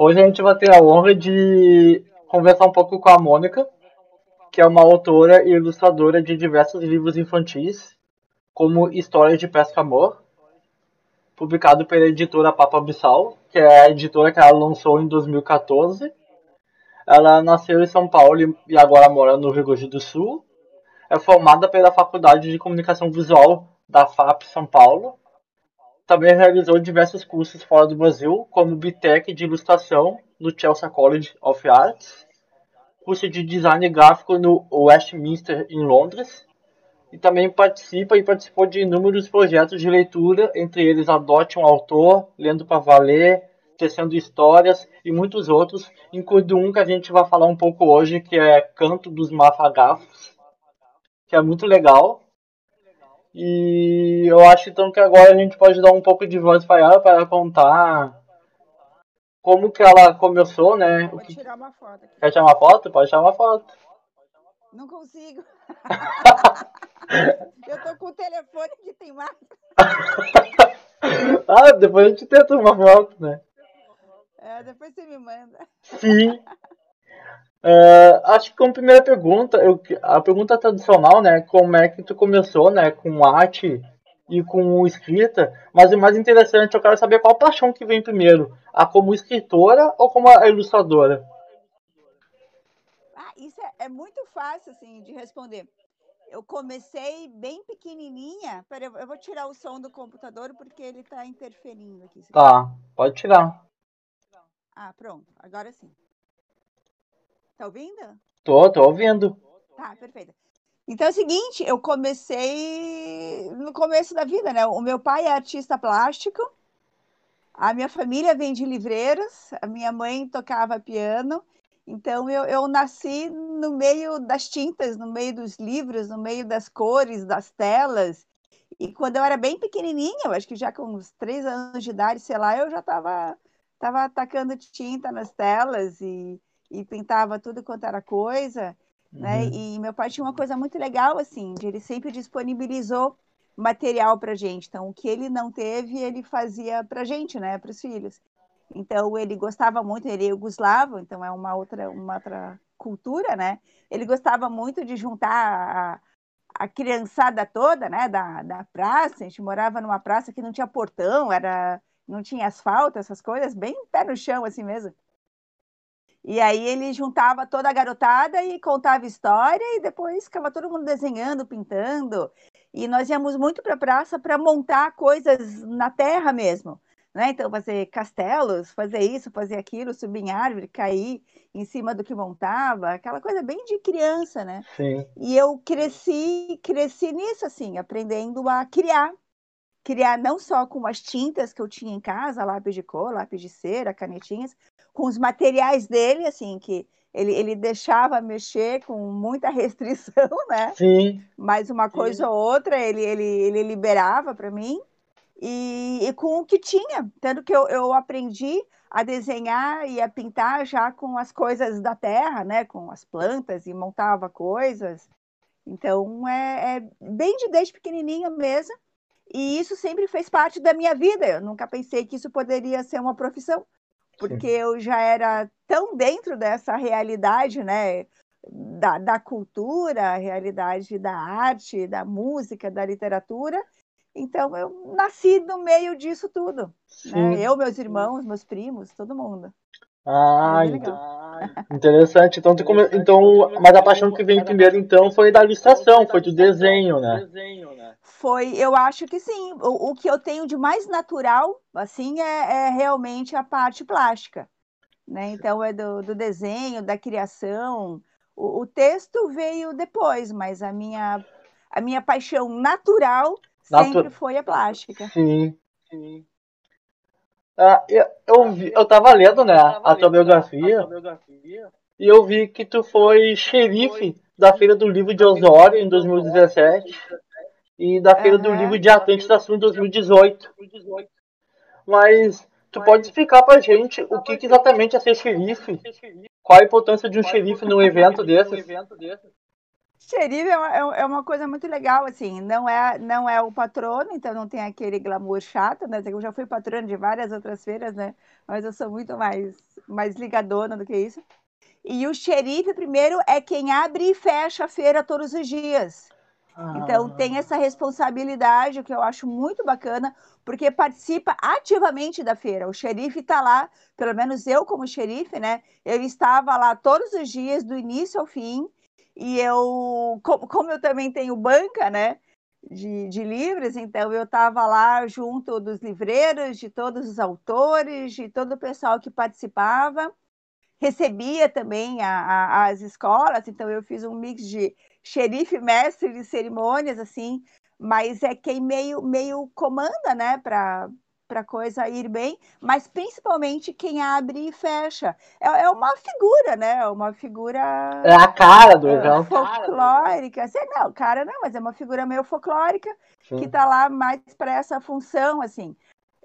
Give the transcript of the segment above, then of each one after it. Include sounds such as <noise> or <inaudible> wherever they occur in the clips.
Hoje a gente vai ter a honra de conversar um pouco com a Mônica, que é uma autora e ilustradora de diversos livros infantis, como História de Pesca Amor, publicado pela editora Papa Bissau, que é a editora que ela lançou em 2014. Ela nasceu em São Paulo e agora mora no Rio Grande do Sul. É formada pela Faculdade de Comunicação Visual da FAP São Paulo também realizou diversos cursos fora do Brasil, como BTEC de Ilustração no Chelsea College of Arts, curso de Design Gráfico no Westminster, em Londres, e também participa e participou de inúmeros projetos de leitura, entre eles Adote um Autor, Lendo para Valer, Tecendo Histórias e muitos outros, incluindo um que a gente vai falar um pouco hoje, que é Canto dos Mafagafos, que é muito legal. E eu acho então que agora a gente pode dar um pouco de voz para ela para contar como que ela começou, né? Vou tirar uma foto aqui. Quer tirar uma foto? Pode tirar uma foto. Não consigo. <laughs> eu tô com o telefone que tem mais. <laughs> ah, depois a gente tenta uma foto, né? É, depois você me manda. Sim. Uh, acho que como primeira pergunta, eu, a pergunta tradicional, né, como é que tu começou, né, com arte e com escrita, mas o mais interessante, eu quero saber qual paixão que vem primeiro, a como escritora ou como a ilustradora? Ah, isso é, é muito fácil, assim, de responder. Eu comecei bem pequenininha, peraí, eu vou tirar o som do computador porque ele está interferindo aqui. Tá, pode tirar. Ah, pronto, agora sim. Tá ouvindo? Tô, tô ouvindo. Tá, perfeito. Então é o seguinte, eu comecei no começo da vida, né? O meu pai é artista plástico, a minha família vem de livreiros, a minha mãe tocava piano, então eu, eu nasci no meio das tintas, no meio dos livros, no meio das cores, das telas. E quando eu era bem pequenininha, eu acho que já com uns três anos de idade, sei lá, eu já estava tava atacando tinta nas telas e e pintava tudo quanto era coisa, né? uhum. né? E meu pai tinha uma coisa muito legal, assim, de ele sempre disponibilizou material para gente. Então, o que ele não teve, ele fazia para gente, né? Para os filhos. Então, ele gostava muito, ele é Yugoslavo, então é uma outra, uma outra cultura, né? Ele gostava muito de juntar a, a criançada toda, né? Da, da praça. A gente morava numa praça que não tinha portão, era não tinha asfalto, essas coisas, bem pé no chão, assim mesmo. E aí ele juntava toda a garotada e contava história e depois ficava todo mundo desenhando, pintando. E nós íamos muito para a praça para montar coisas na terra mesmo. Né? Então, fazer castelos, fazer isso, fazer aquilo, subir em árvore, cair em cima do que montava, aquela coisa bem de criança, né? Sim. E eu cresci, cresci nisso, assim, aprendendo a criar. Criar não só com as tintas que eu tinha em casa, lápis de cor, lápis de cera, canetinhas, com os materiais dele, assim, que ele, ele deixava mexer com muita <laughs> restrição, né? Sim. Mas uma coisa Sim. ou outra ele, ele, ele liberava para mim. E, e, com o que tinha. Tanto que eu, eu aprendi a desenhar e a pintar já com as coisas da terra, né? Com as plantas e montava coisas. Então, é, é bem de desde pequenininha mesmo. E isso sempre fez parte da minha vida. Eu nunca pensei que isso poderia ser uma profissão porque Sim. eu já era tão dentro dessa realidade, né? Da, da cultura, a realidade da arte, da música, da literatura. Então, eu nasci no meio disso tudo. Né? Eu, meus irmãos, meus primos, todo mundo. Ah, <laughs> então, interessante. Então, come... então, mas a paixão que veio primeiro, então, foi da ilustração, foi do desenho, né? Foi, eu acho que sim. O, o que eu tenho de mais natural, assim, é, é realmente a parte plástica. Né? Então, é do, do desenho, da criação. O, o, texto veio depois, mas a minha, a minha paixão natural sempre foi a plástica. Sim, sim. Ah, eu, eu, vi, eu tava lendo, né, a tua biografia, e eu vi que tu foi xerife da Feira do Livro de Osório em 2017 e da Feira uhum. do Livro de Atlântida Sul em 2018. Mas tu pode explicar pra gente o que, que exatamente é ser xerife? Qual a importância de um xerife num evento desses? Xerife é uma, é, é uma coisa muito legal, assim, não é, não é o patrono, então não tem aquele glamour chato, né? Eu já fui patrono de várias outras feiras, né? Mas eu sou muito mais, mais ligadona do que isso. E o xerife, primeiro, é quem abre e fecha a feira todos os dias. Então, ah. tem essa responsabilidade, que eu acho muito bacana, porque participa ativamente da feira. O xerife está lá, pelo menos eu, como xerife, né? Eu estava lá todos os dias, do início ao fim, e eu, como eu também tenho banca, né? De, de livros, então eu estava lá junto dos livreiros, de todos os autores, de todo o pessoal que participava recebia também a, a, as escolas, então eu fiz um mix de xerife, mestre de cerimônias, assim, mas é quem meio, meio comanda, né, para para coisa ir bem, mas principalmente quem abre e fecha. É, é uma figura, né? É uma figura. É a cara do é, evento. Folclórica. Assim, não, cara não, mas é uma figura meio folclórica Sim. que está lá mais para essa função, assim.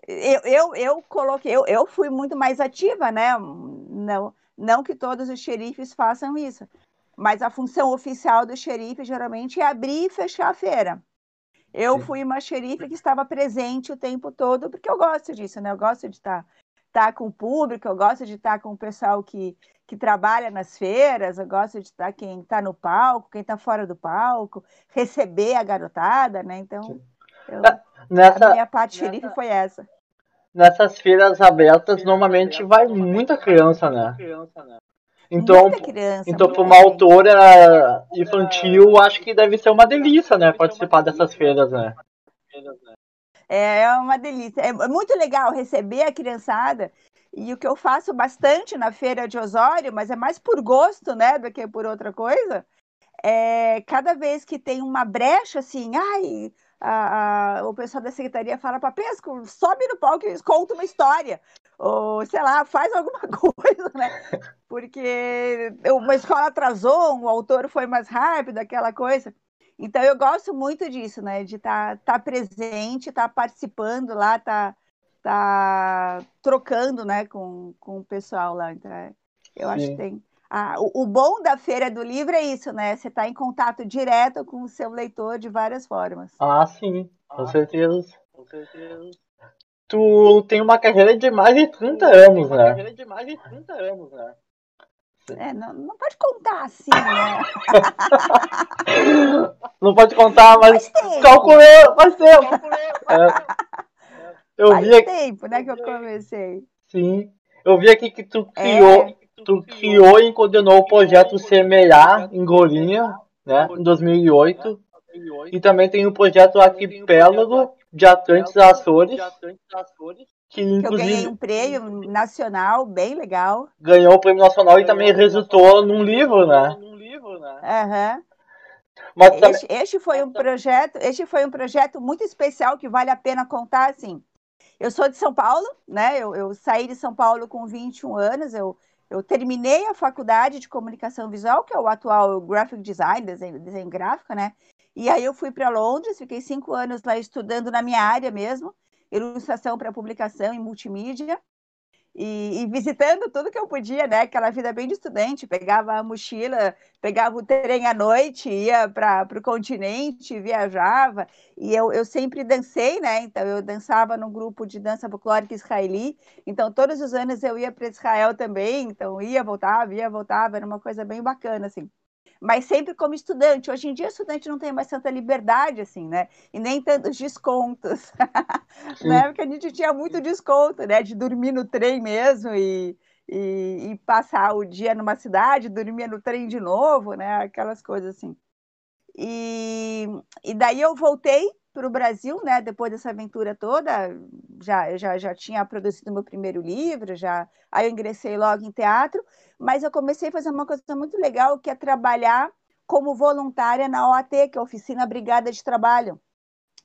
Eu, eu, eu coloquei, eu, eu fui muito mais ativa, né? Não, não que todos os xerifes façam isso, mas a função oficial do xerife geralmente é abrir e fechar a feira. Eu Sim. fui uma xerife que estava presente o tempo todo, porque eu gosto disso, né? Eu gosto de estar, estar com o público, eu gosto de estar com o pessoal que, que trabalha nas feiras, eu gosto de estar quem está no palco, quem está fora do palco, receber a garotada, né? Então, eu, nessa, a minha parte nessa, xerife foi essa nessas feiras abertas normalmente vai muita criança, né? Então, criança, então para uma autora infantil, acho que deve ser uma delícia, né? Participar dessas feiras, né? É, é uma delícia. É muito legal receber a criançada. E o que eu faço bastante na feira de Osório, mas é mais por gosto, né, do que por outra coisa, é cada vez que tem uma brecha assim, ai, a, a, o pessoal da secretaria fala para Pesco, sobe no palco e conta uma história. Ou, sei lá, faz alguma <laughs> coisa, né? Porque uma escola atrasou, um autor foi mais rápido, aquela coisa. Então, eu gosto muito disso, né? De estar tá, tá presente, estar tá participando lá, estar tá, tá trocando, né? Com, com o pessoal lá. Então, é, eu Sim. acho que tem ah, o, o, bom da Feira do Livro é isso, né? Você está em contato direto com o seu leitor de várias formas. Ah, sim, com ah, certeza. Com certeza. Tu tem uma carreira de mais de 30 anos, né? carreira de mais de 30 anos, né? É, não, não pode contar assim, né? <laughs> não pode contar, mas calculou, faz tempo. É. Eu faz vi aqui... tempo, né, que eu comecei. Sim. Eu vi aqui que tu criou, é tu criou e coordenou o projeto Semear em Gorinha, né, em 2008. E também tem o projeto Arquipélago de Atlantes Açores, que inclusive eu ganhei um prêmio nacional bem legal. Ganhou o prêmio nacional e também resultou num livro, né? Uhum. Mas este, este, foi um projeto, este foi um projeto muito especial que vale a pena contar assim. Eu sou de São Paulo, né? Eu, eu saí de São Paulo com 21 anos, eu eu terminei a faculdade de comunicação visual, que é o atual graphic design, desenho, desenho gráfico, né? E aí eu fui para Londres, fiquei cinco anos lá estudando na minha área mesmo, ilustração para publicação e multimídia e, e, visitando tudo que eu podia, né? Aquela vida bem de estudante, pegava a mochila, pegava o trem à noite, ia para o continente, viajava. E eu, eu sempre dancei, né? Então eu dançava num grupo de dança folclórica israeli. Então todos os anos eu ia para Israel também. Então ia, voltava, ia, voltava. Era uma coisa bem bacana, assim mas sempre como estudante. Hoje em dia, estudante não tem mais tanta liberdade, assim, né? E nem tantos descontos. <laughs> Na época, a gente tinha muito desconto, né? De dormir no trem mesmo e, e, e passar o dia numa cidade, dormir no trem de novo, né? Aquelas coisas assim. E, e daí eu voltei para o Brasil, né? Depois dessa aventura toda, já já, já tinha produzido meu primeiro livro, já aí eu ingressei logo em teatro, mas eu comecei a fazer uma coisa muito legal, que é trabalhar como voluntária na OAT, que é a Oficina Brigada de Trabalho.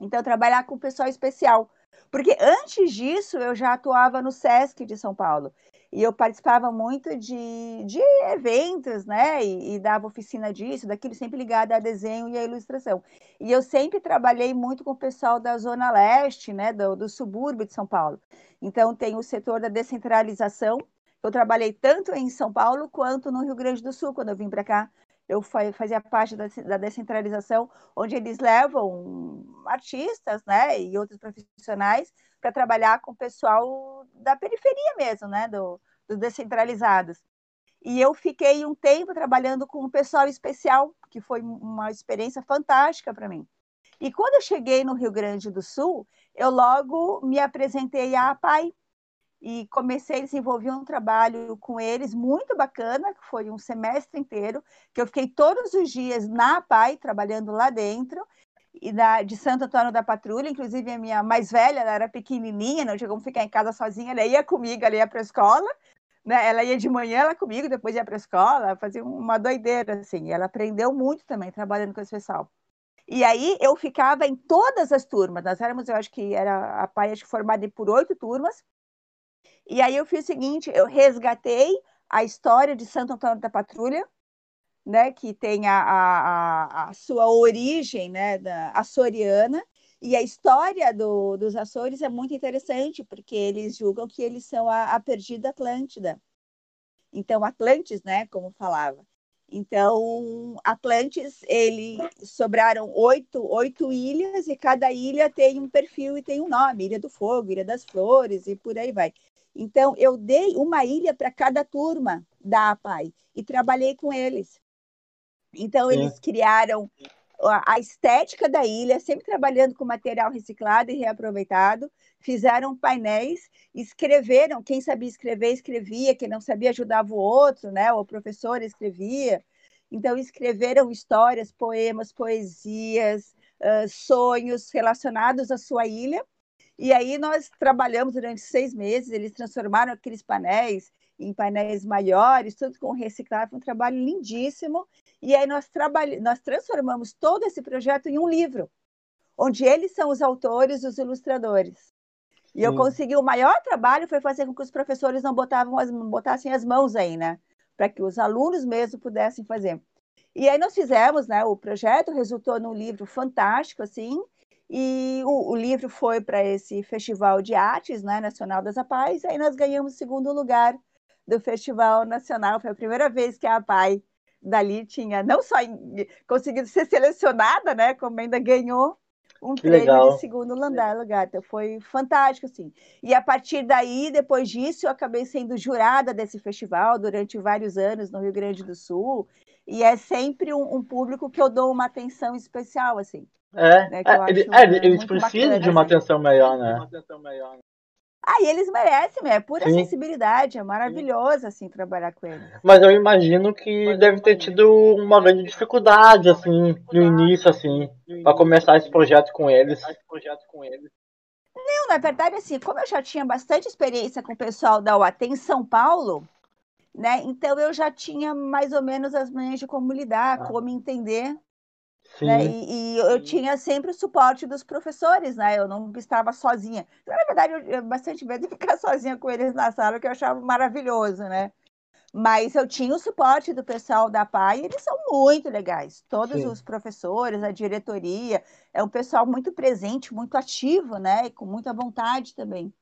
Então, trabalhar com pessoal especial. Porque antes disso, eu já atuava no SESC de São Paulo e eu participava muito de, de eventos, né? E, e, dava oficina disso, daquilo, sempre ligada a desenho e a ilustração. E eu sempre trabalhei muito com o pessoal da Zona Leste, né? Do, do subúrbio de São Paulo. Então, tem o setor da descentralização. Eu trabalhei tanto em São Paulo quanto no Rio Grande do Sul, quando eu vim para cá. eu fazia parte da, da descentralização, onde eles levam artistas, né, e outros profissionais para trabalhar com o pessoal da periferia mesmo, né, do, dos descentralizados. E eu fiquei um tempo trabalhando com um pessoal especial, que foi uma experiência fantástica para mim. E quando eu cheguei no Rio Grande do Sul, eu logo me apresentei à APAI e comecei a desenvolver um trabalho com eles muito bacana, que foi um semestre inteiro, que eu fiquei todos os dias na APAI, trabalhando lá dentro, e da, de Santo Antônio da Patrulha, inclusive a minha mais velha, ela era pequenininha, não tinha como ficar em casa sozinha, ela ia comigo, ela ia para a escola, né? ela ia de manhã ela comigo, depois ia para a escola, fazia uma doideira, assim, ela aprendeu muito também trabalhando com esse pessoal. E aí eu ficava em todas as turmas, nós éramos, eu acho que era a PAI formada por oito turmas, e aí eu fiz o seguinte, eu resgatei a história de Santo Antônio da Patrulha, né, que tem a, a, a sua origem né, da açoriana, e a história do, dos Açores é muito interessante, porque eles julgam que eles são a, a perdida Atlântida. Então, Atlantes, né, como falava. Então, Atlantes, ele sobraram oito, oito ilhas e cada ilha tem um perfil e tem um nome, Ilha do Fogo, Ilha das Flores e por aí vai. Então, eu dei uma ilha para cada turma da APAI e trabalhei com eles. Então, Sim. eles criaram a estética da ilha, sempre trabalhando com material reciclado e reaproveitado, fizeram painéis, escreveram, quem sabia escrever, escrevia, quem não sabia ajudava o outro, né? O professor escrevia. Então, escreveram histórias, poemas, poesias, sonhos relacionados à sua ilha. E aí nós trabalhamos durante seis meses, eles transformaram aqueles painéis em painéis maiores, tudo com reciclagem, um trabalho lindíssimo. E aí nós, trabalhamos, nós transformamos todo esse projeto em um livro, onde eles são os autores, os ilustradores. E eu consegui o maior trabalho foi fazer com que os professores não botavam as, botassem as mãos aí, né? Para que os alunos mesmo pudessem fazer. E aí nós fizemos, né? O projeto resultou num livro fantástico, assim. E o, o livro foi para esse Festival de Artes, né? Nacional das APAIs. Aí nós ganhamos segundo lugar do Festival Nacional. Foi a primeira vez que a APAI dali tinha não só conseguido ser selecionada, né? Como ainda ganhou um que prêmio legal. de segundo lugar, lugar. Então foi fantástico, assim. E a partir daí, depois disso, eu acabei sendo jurada desse festival durante vários anos no Rio Grande do Sul. E é sempre um, um público que eu dou uma atenção especial, assim. É, né, é, ele, é eles precisam de uma assim. atenção maior, né? Ah, e eles merecem, é pura Sim. sensibilidade, é maravilhoso assim trabalhar com eles. Mas eu imagino que Mas deve ter tido uma grande dificuldade assim no início assim, para começar esse projeto com eles. Não, na verdade assim, como eu já tinha bastante experiência com o pessoal da UAT em São Paulo, né? Então eu já tinha mais ou menos as manhas de como lidar, ah. como entender né? E, e, eu tinha sempre o suporte dos professores, né? Eu não estava sozinha. Então, na verdade, eu, eu bastante medo de <laughs> ficar sozinha com eles na sala, que eu achava maravilhoso, né? Mas eu tinha o suporte do pessoal da PAI, e eles são muito legais. Todos Sim. os professores, a diretoria, é um pessoal muito presente, muito ativo, né? E com muita vontade também.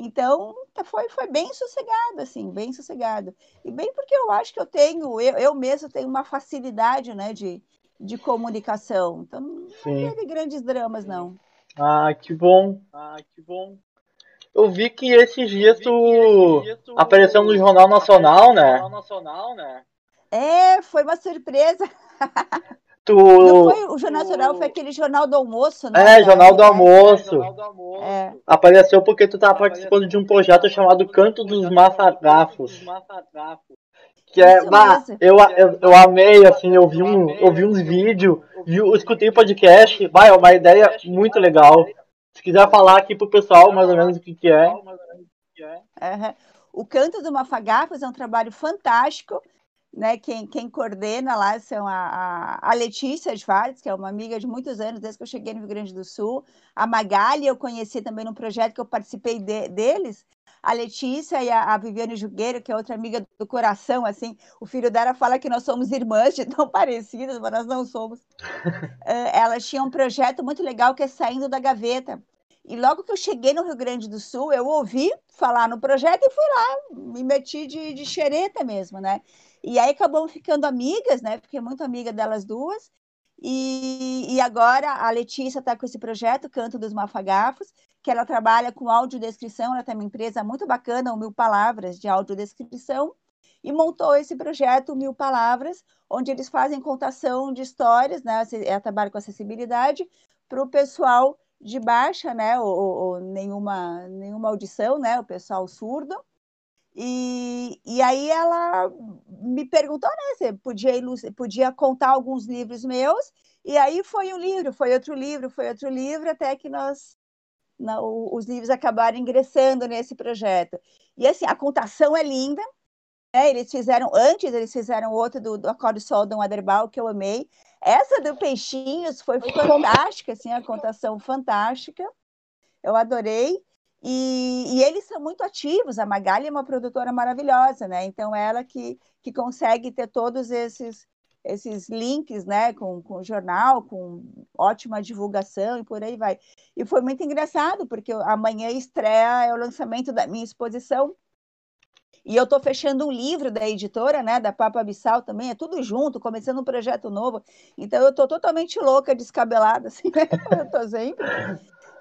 Então, foi, foi bem sossegado, assim, bem sossegado. E bem porque eu acho que eu tenho, eu, eu mesmo tenho uma facilidade, né, de, de comunicação. Então não Sim. teve grandes dramas, não. Ah, que bom. Ah, que bom. Eu vi que esses dias tu, apareceu no Jornal Nacional, né? né? É, foi uma surpresa. <laughs> Tu... Não foi o Jornal Nacional, foi aquele Jornal do Almoço, né? É, Jornal do Almoço. É, Jornal do Almoço. É. Apareceu porque tu estava participando de um projeto chamado Canto dos Massagafos. Que é, bah, eu, eu, eu amei, assim, eu vi, um, eu vi uns vídeos, eu escutei o podcast, bah, é uma ideia muito legal. Se quiser falar aqui pro pessoal mais ou menos o que, que é. Uhum. O Canto do Mafagafos é um trabalho fantástico, né? Quem, quem coordena lá são a, a, a Letícia Schwartz, que é uma amiga de muitos anos, desde que eu cheguei no Rio Grande do Sul. A Magali, eu conheci também num projeto que eu participei de, deles, a Letícia e a, a Viviane Jugueiro, que é outra amiga do coração, assim, o filho dela fala que nós somos irmãs de tão <laughs> parecidas, mas nós não somos. uh, <laughs> elas tinham um projeto muito legal que é Saindo da Gaveta. E logo que eu cheguei no Rio Grande do Sul, eu ouvi falar no projeto e fui lá, me meti de, de xereta mesmo, né? E aí acabamos ficando amigas, né? Fiquei muito amiga delas duas. E, e agora a Letícia está com esse projeto, Canto dos Mafagafos, que ela trabalha com audiodescrição, ela tem uma empresa muito bacana, o Mil Palavras, de audiodescrição, e montou esse projeto Mil Palavras, onde eles fazem contação de histórias, né? Ela trabalha com acessibilidade para o pessoal de baixa, né? Ou, ou, nenhuma, nenhuma audição, né? O pessoal surdo. E, e aí ela me perguntou, né? Você podia, podia contar alguns livros meus. E aí foi um livro, foi outro livro, foi outro livro, até que nós na, os livros acabaram ingressando nesse projeto. E assim, a contação é linda. Né? Eles fizeram, antes eles fizeram outro do, do Acorde Sol do Aderbal, que eu amei. Essa do Peixinhos foi fantástica, assim, a contação fantástica. Eu adorei. E, e, eles são muito ativos. A Magali é uma produtora maravilhosa, né? Então, ela que, que consegue ter todos esses, esses links, né? Com, com jornal, com ótima divulgação e por aí vai. E foi muito engraçado, porque amanhã estreia é o lançamento da minha exposição e eu estou fechando um livro da editora, né, da Papa Abissal também, é tudo junto, começando um projeto novo. Então eu estou totalmente louca, descabelada, <laughs> assim, né? eu tô sempre.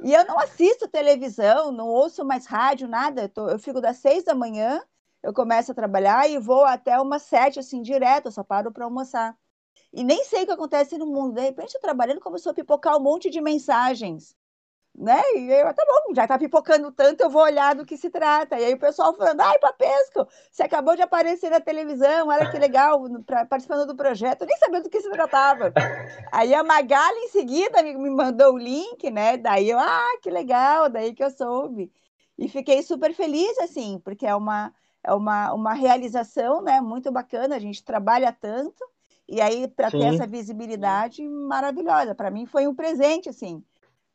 E eu não assisto televisão, não ouço mais rádio, nada. Eu, tô, eu fico das seis da manhã, eu começo a trabalhar e vou até umas sete, assim, direto, eu só paro para almoçar. E nem sei o que acontece no mundo. De repente, eu trabalhando, começou a pipocar um monte de mensagens né? E eu, tá bom, já tá pipocando tanto, eu vou olhar do que se trata. E aí o pessoal falando, ai, Papesco, você acabou de aparecer na televisão, olha que legal, pra, participando do projeto, eu nem sabia do que se tratava. Aí a Magali em seguida me, me mandou o link, né? Daí eu, ah, que legal, daí que eu soube. E fiquei super feliz, assim, porque é uma, é uma, uma realização, né? Muito bacana, a gente trabalha tanto, e aí para ter essa visibilidade maravilhosa. Para mim foi um presente, assim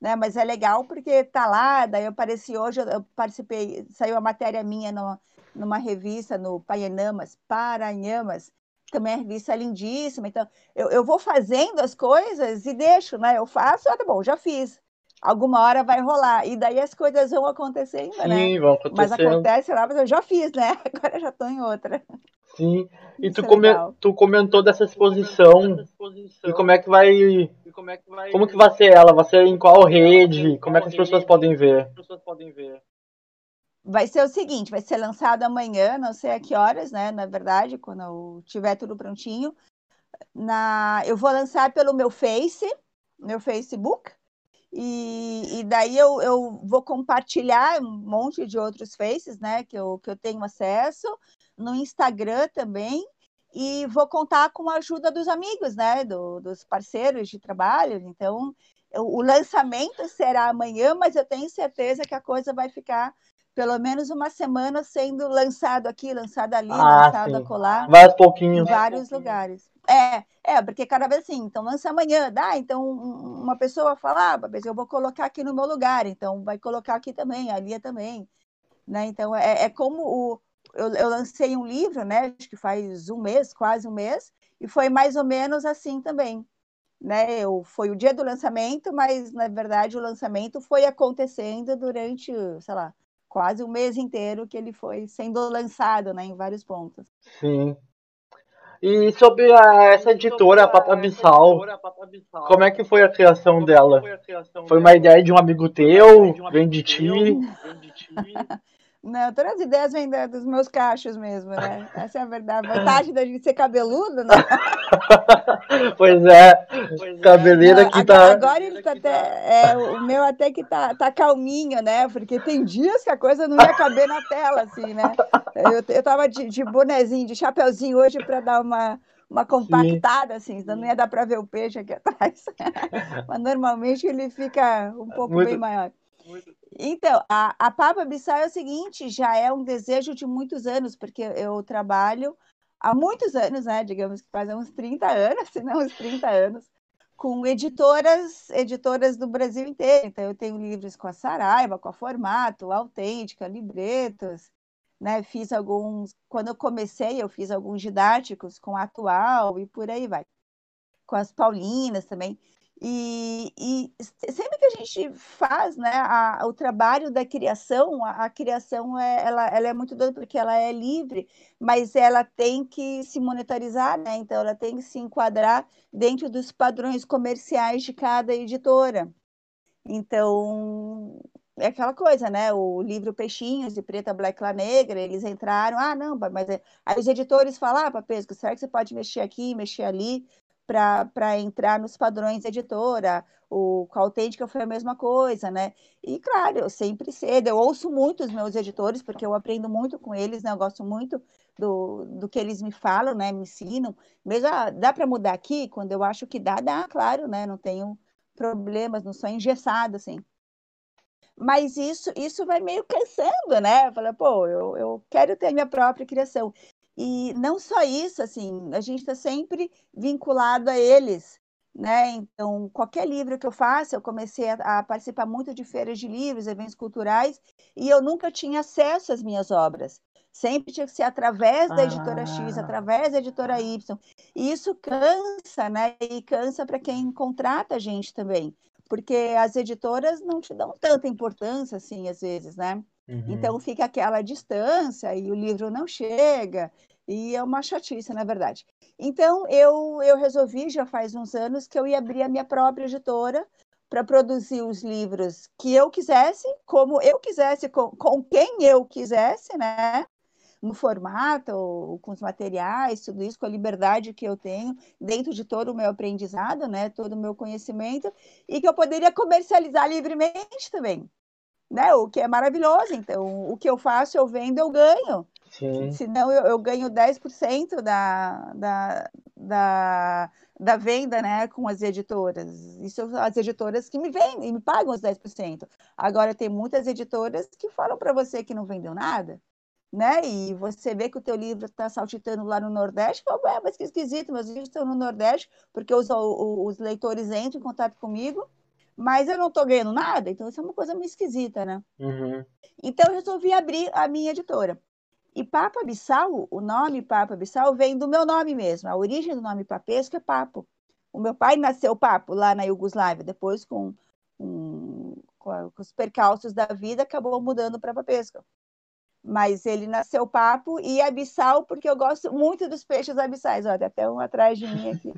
né? Mas é legal porque tá lá, daí eu apareci hoje, eu participei, saiu a matéria minha no, numa revista no Paienamas, Paranhamas, também é revista lindíssima. Então, eu, eu vou fazendo as coisas e deixo, né? Eu faço, ah, tá bom, já fiz. Alguma hora vai rolar. E daí as coisas vão acontecendo, Sim, né? Sim, vão acontecendo. Mas acontece lá, mas eu já fiz, né? <laughs> Agora já estou em outra. Sim. E tu, é come, tu comentou dessa exposição. E como é que vai. Como que vai ser ela? Vai ser em qual rede? Como é que as pessoas podem ver? Vai ser o seguinte, vai ser lançado amanhã, não sei a que horas, né? Na verdade, quando eu tiver tudo prontinho. Na, eu vou lançar pelo meu Face, meu Facebook. E, e, daí eu, eu vou compartilhar um monte de outros faces, né, que eu, que eu tenho acesso no Instagram também, e vou contar com a ajuda dos amigos, né, do, dos parceiros de trabalho. Então, eu, o lançamento será amanhã, mas eu tenho certeza que a coisa vai ficar pelo menos uma semana sendo lançado aqui, lançado ali, ah, lançado sim. acolá. Vários pouquinhos. Em vários lugares. É, é, porque cada vez assim, então lança amanhã, dá, então uma pessoa fala, ah, eu vou colocar aqui no meu lugar, então vai colocar aqui também, ali também, né? Então é, é como o, eu, eu, lancei um livro, né? Acho que faz um mês, quase um mês, e foi mais ou menos assim também. Né? Eu, foi o dia do lançamento, mas na verdade o lançamento foi acontecendo durante, sei lá, quase um mês inteiro que ele foi sendo lançado, né, em vários pontos. Sim. E sobre a, essa editora, a Papa Abissal, como é que foi a criação dela? Foi uma ideia de um amigo teu? Vem de ti? <laughs> Não, todas as ideias vêm dos meus cachos mesmo, né? Essa é a verdade. A vantagem da gente ser cabeludo, né? <laughs> pois é, cabeleira que tá. Agora ele tá até. É, o meu até que tá, tá calminho, né? Porque tem dias que a coisa não ia caber na tela, assim, né? Eu, eu tava de, de bonezinho, de chapeuzinho hoje para dar uma, uma compactada, Sim. assim, senão não ia dar para ver o peixe aqui <laughs> atrás. Mas normalmente ele fica um pouco Muito... bem maior. Então, a, a Papa Bissau é o seguinte, já é um desejo de muitos anos, porque eu trabalho há muitos anos, né? Digamos que faz uns 30 anos, <laughs> se não uns 30 anos, com editoras, editoras do Brasil inteiro. Então, eu tenho livros com a Saraiva, com a Formato, Autêntica, Libretos, né? Fiz alguns, quando eu comecei, eu fiz alguns didáticos com a Atual e por aí vai. Com as Paulinas também. E, e, sempre que a gente faz né, a, o trabalho da criação, a, a, criação é, ela, ela é muito doida porque ela é livre, mas ela tem que se monetarizar, né? então ela tem que se enquadrar dentro dos padrões comerciais de cada editora. Então, é aquela coisa, né? O livro Peixinhos de Preta Black La Negra, eles entraram, ah, não, mas é... aí os editores falam, ah, Papesco, será que você pode mexer aqui, mexer ali? Para entrar nos padrões editora. O com a Autêntica foi a mesma coisa, né? E claro, eu sempre cedo, eu ouço muito os meus editores, porque eu aprendo muito com eles, né? Eu gosto muito do, do que eles me falam, né? Me ensinam. Mesmo, ah, dá para mudar aqui? Quando eu acho que dá, dá, claro, né? Não tenho problemas, não sou engessada, assim. Mas isso, isso vai meio cansando, né? Fala, pô, eu, eu quero ter minha própria criação. E não só isso, assim, a gente está sempre vinculado a eles, né? Então, qualquer livro que eu faça, eu comecei a, a, participar muito de feiras de livros, eventos culturais, e eu nunca tinha acesso às minhas obras. Sempre tinha que ser através da editora ah. X, através da editora Y. E isso cansa, né? E cansa para quem contrata a gente também, porque as editoras não te dão tanta importância assim, às vezes, né? Uhum. Então fica aquela distância e o livro não chega, e é uma chatice, na verdade. Então eu, eu resolvi, já faz uns anos, que eu ia abrir a minha própria editora para produzir os livros que eu quisesse, como eu quisesse, com, com quem eu quisesse, né? no formato, com os materiais, tudo isso, com a liberdade que eu tenho dentro de todo o meu aprendizado, né, todo o meu conhecimento, e que eu poderia comercializar livremente também né? O que é maravilhoso. Então, o que eu faço, eu vendo, eu ganho. Sim. Senão, eu, eu ganho 10% da, da, da, da venda né, com as editoras. Isso as editoras que me vendem, me pagam os 10%. Agora, tem muitas editoras que falam para você que não vendeu nada. Né? E você vê que o teu livro está saltitando lá no Nordeste, fala, mas que esquisito, meus livros estão no Nordeste, porque os, os leitores entram em contato comigo mas eu não estou ganhando nada, então isso é uma coisa meio esquisita, né? Uhum. Então eu resolvi abrir a minha editora. E Papa Bissau, o nome Papa Bissau vem do meu nome mesmo. A origem do nome Papesco é Papo. O meu pai nasceu Papo lá na Iugoslávia, depois com, com, com os percalços da vida acabou mudando para Papesco mas ele nasceu papo e abissal, porque eu gosto muito dos peixes abissais. Olha, até um atrás de mim aqui,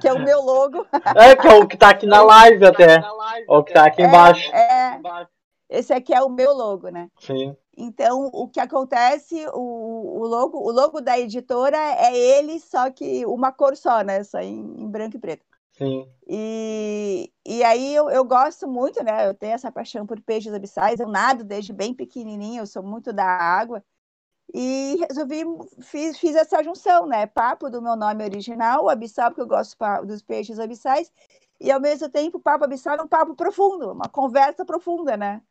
que é o meu logo. <laughs> É, que é o que está aqui na <laughs> live até. Ou que está aqui é, embaixo. É, esse aqui é o meu logo, né? Sim. Então, o que acontece, o, o, logo, o logo da editora é ele, só que uma cor só, né? Só em, em branco e preto. Sim. E, e aí eu, eu gosto muito, né? Eu tenho essa paixão por peixes abissais. Eu nado desde bem pequenininho, eu sou muito da água. E resolvi, fiz, fiz essa junção, né? Papo do meu nome original, abissal, porque eu gosto dos peixes abissais. E ao mesmo tempo, papo abissal é um papo profundo, uma conversa profunda, né?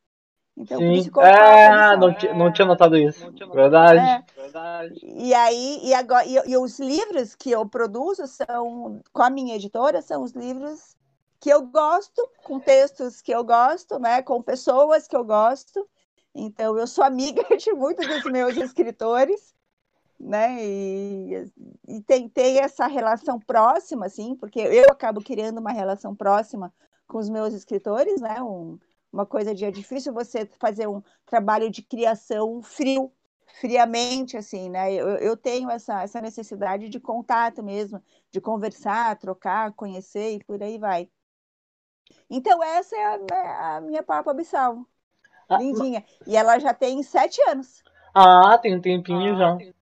Então, Sim. É, não, não tinha notado isso. Tinha notado. Verdade. É. Verdade. E aí, e agora, e, e, os livros que eu produzo são, com a minha editora, são os livros que eu gosto, com textos que eu gosto, né, com pessoas que eu gosto. Então, eu sou amiga <laughs> de muitos dos meus escritores, né, e, e tem essa relação próxima, assim, porque eu acabo criando uma relação próxima com os meus escritores, né, um, uma coisa de é difícil você fazer um trabalho de criação frio, friamente, assim, né? Eu, eu tenho essa, essa necessidade de contato mesmo, de conversar, trocar, conhecer e por aí vai. Então, essa é a, né, a minha Papa Abissal. Ah, Lindinha. E ela já tem sete anos. Ah, tem um tempinho ah, já.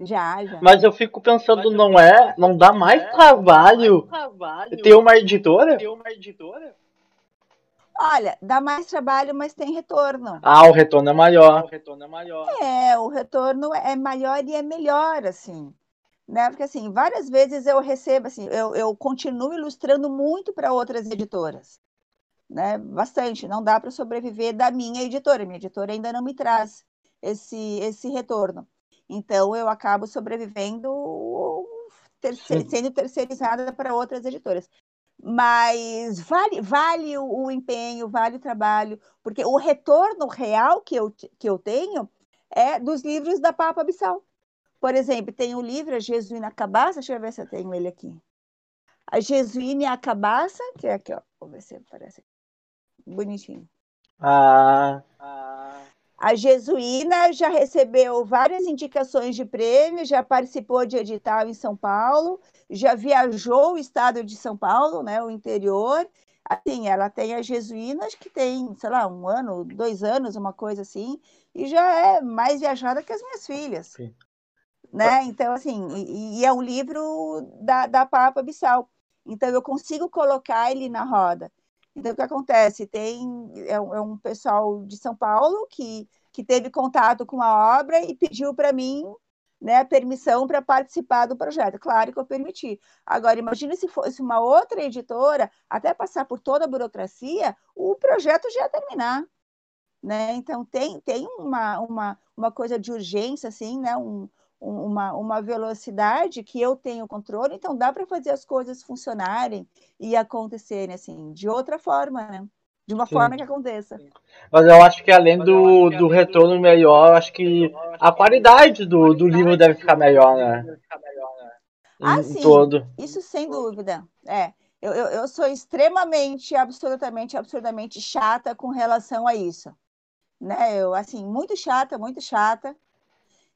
Já, já. Mas eu fico pensando, eu não é, não dá mais é, trabalho, trabalho ter uma editora? Ter uma editora? Olha, dá mais trabalho, mas tem retorno. Ah, o retorno é maior. O retorno é maior. É, o retorno é maior e é melhor, assim. Né? Porque, assim, várias vezes eu recebo, assim, eu, eu continuo ilustrando muito para outras editoras. Né? Bastante. Não dá para sobreviver da minha editora. Minha editora ainda não me traz esse, esse retorno. Então, eu acabo sobrevivendo sendo terceirizada para outras editoras mas vale, vale o, o, empenho, vale o trabalho, porque o retorno real que eu, que eu tenho é dos livros da Papa Abissal. Por exemplo, tem o livro Jesus na Cabaça, deixa eu ver se eu tenho ele aqui. a Jesuína e a Cabaça, que é aqui, ó. Vou ver se aparece. Bonitinho. Ah. A Jesuína já recebeu várias indicações de prêmio, já participou de edital em São Paulo, já viajou o estado de São Paulo, né, o interior. Assim, ela tem as Jesuínas que tem, sei lá, um ano, dois anos, uma coisa assim, e já é mais viajada que as minhas filhas. Sim. Né? Então, assim, e, e é um livro da, da Papa Bissau. Então, eu consigo colocar ele na roda. Então, o que acontece? Tem é um, é um pessoal de São Paulo que, que teve contato com a obra e pediu para mim né, permissão para participar do projeto. Claro que eu permiti. Agora, imagine se fosse uma outra editora, até passar por toda a burocracia, o projeto já ia terminar. Né? Então, tem, tem uma, uma, uma coisa de urgência, assim, né? um, uma, uma velocidade que eu tenho controle, então dá para fazer as coisas funcionarem e acontecerem assim, de outra forma, né? De uma Sim. forma que aconteça. Mas eu acho que além do, do retorno melhor, acho que a qualidade do, do livro deve ficar melhor, né? Ah, sim. Todo. Isso sem dúvida. É. Eu, eu, eu sou extremamente, absolutamente, absurdamente chata com relação a isso. Né? Eu, assim, muito chata, muito chata.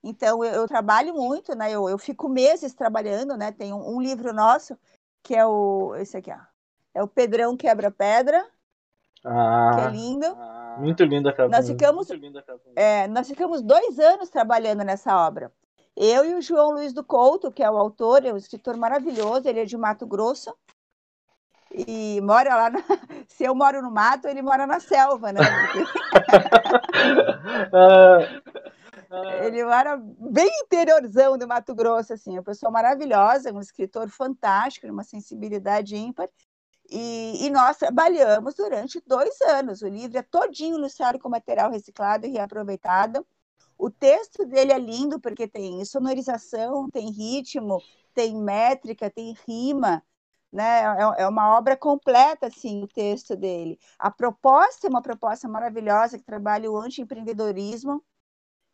Então, eu, eu, trabalho muito, né? Eu, eu fico meses trabalhando, né? Tem um, um, livro nosso, que é o. Esse aqui, ó. É o Pedrão Quebra-Pedra. Ah, que é lindo. Muito linda aquela nós ficamos, é, nós ficamos dois anos trabalhando nessa obra. Eu e o João Luiz do Couto, que é o autor, é um escritor maravilhoso, ele é de Mato Grosso. E mora lá. Na... <laughs> Se eu moro no mato, ele mora na selva, né? <laughs> <laughs> Porque... Ele era bem interiorzão do Mato Grosso, assim, uma pessoa maravilhosa, um escritor fantástico, uma sensibilidade ímpar. E, e, nós trabalhamos durante dois anos. O livro é todinho ilustrado com material reciclado e reaproveitado. O texto dele é lindo porque tem sonorização, tem ritmo, tem métrica, tem rima. Né? É, é uma obra completa, assim, o texto dele. A proposta é uma proposta maravilhosa que trabalha o anti-empreendedorismo,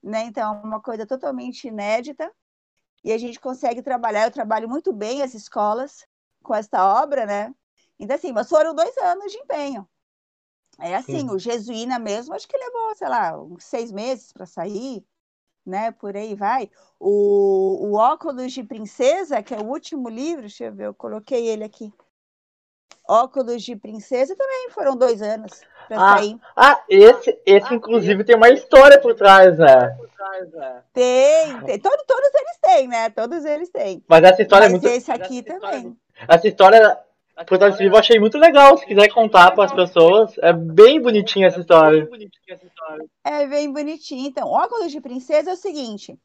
né? Então, é uma coisa totalmente inédita. E a gente consegue trabalhar, eu trabalho muito bem as escolas com esta obra, né? Então, assim, mas foram dois anos de empenho. É assim, Sim. o Jesuína mesmo, acho que levou, sei lá, uns seis meses para sair, né? Por aí vai. O, o Óculos de Princesa, que é o último livro, deixa eu ver, eu coloquei ele aqui. Óculos de Princesa também foram dois anos pra ah, sair. Ah, esse, esse ah, inclusive tem uma história por trás, né? Tem, tem. Todo, todos eles têm, né? Todos eles têm. Mas essa história é Mas é muito. Esse aqui também. Essa história por trás desse livro eu achei muito legal. Se quiser contar para as pessoas, é bem bonitinha essa história. É bem bonitinha. Então, Óculos de Princesa é o seguinte.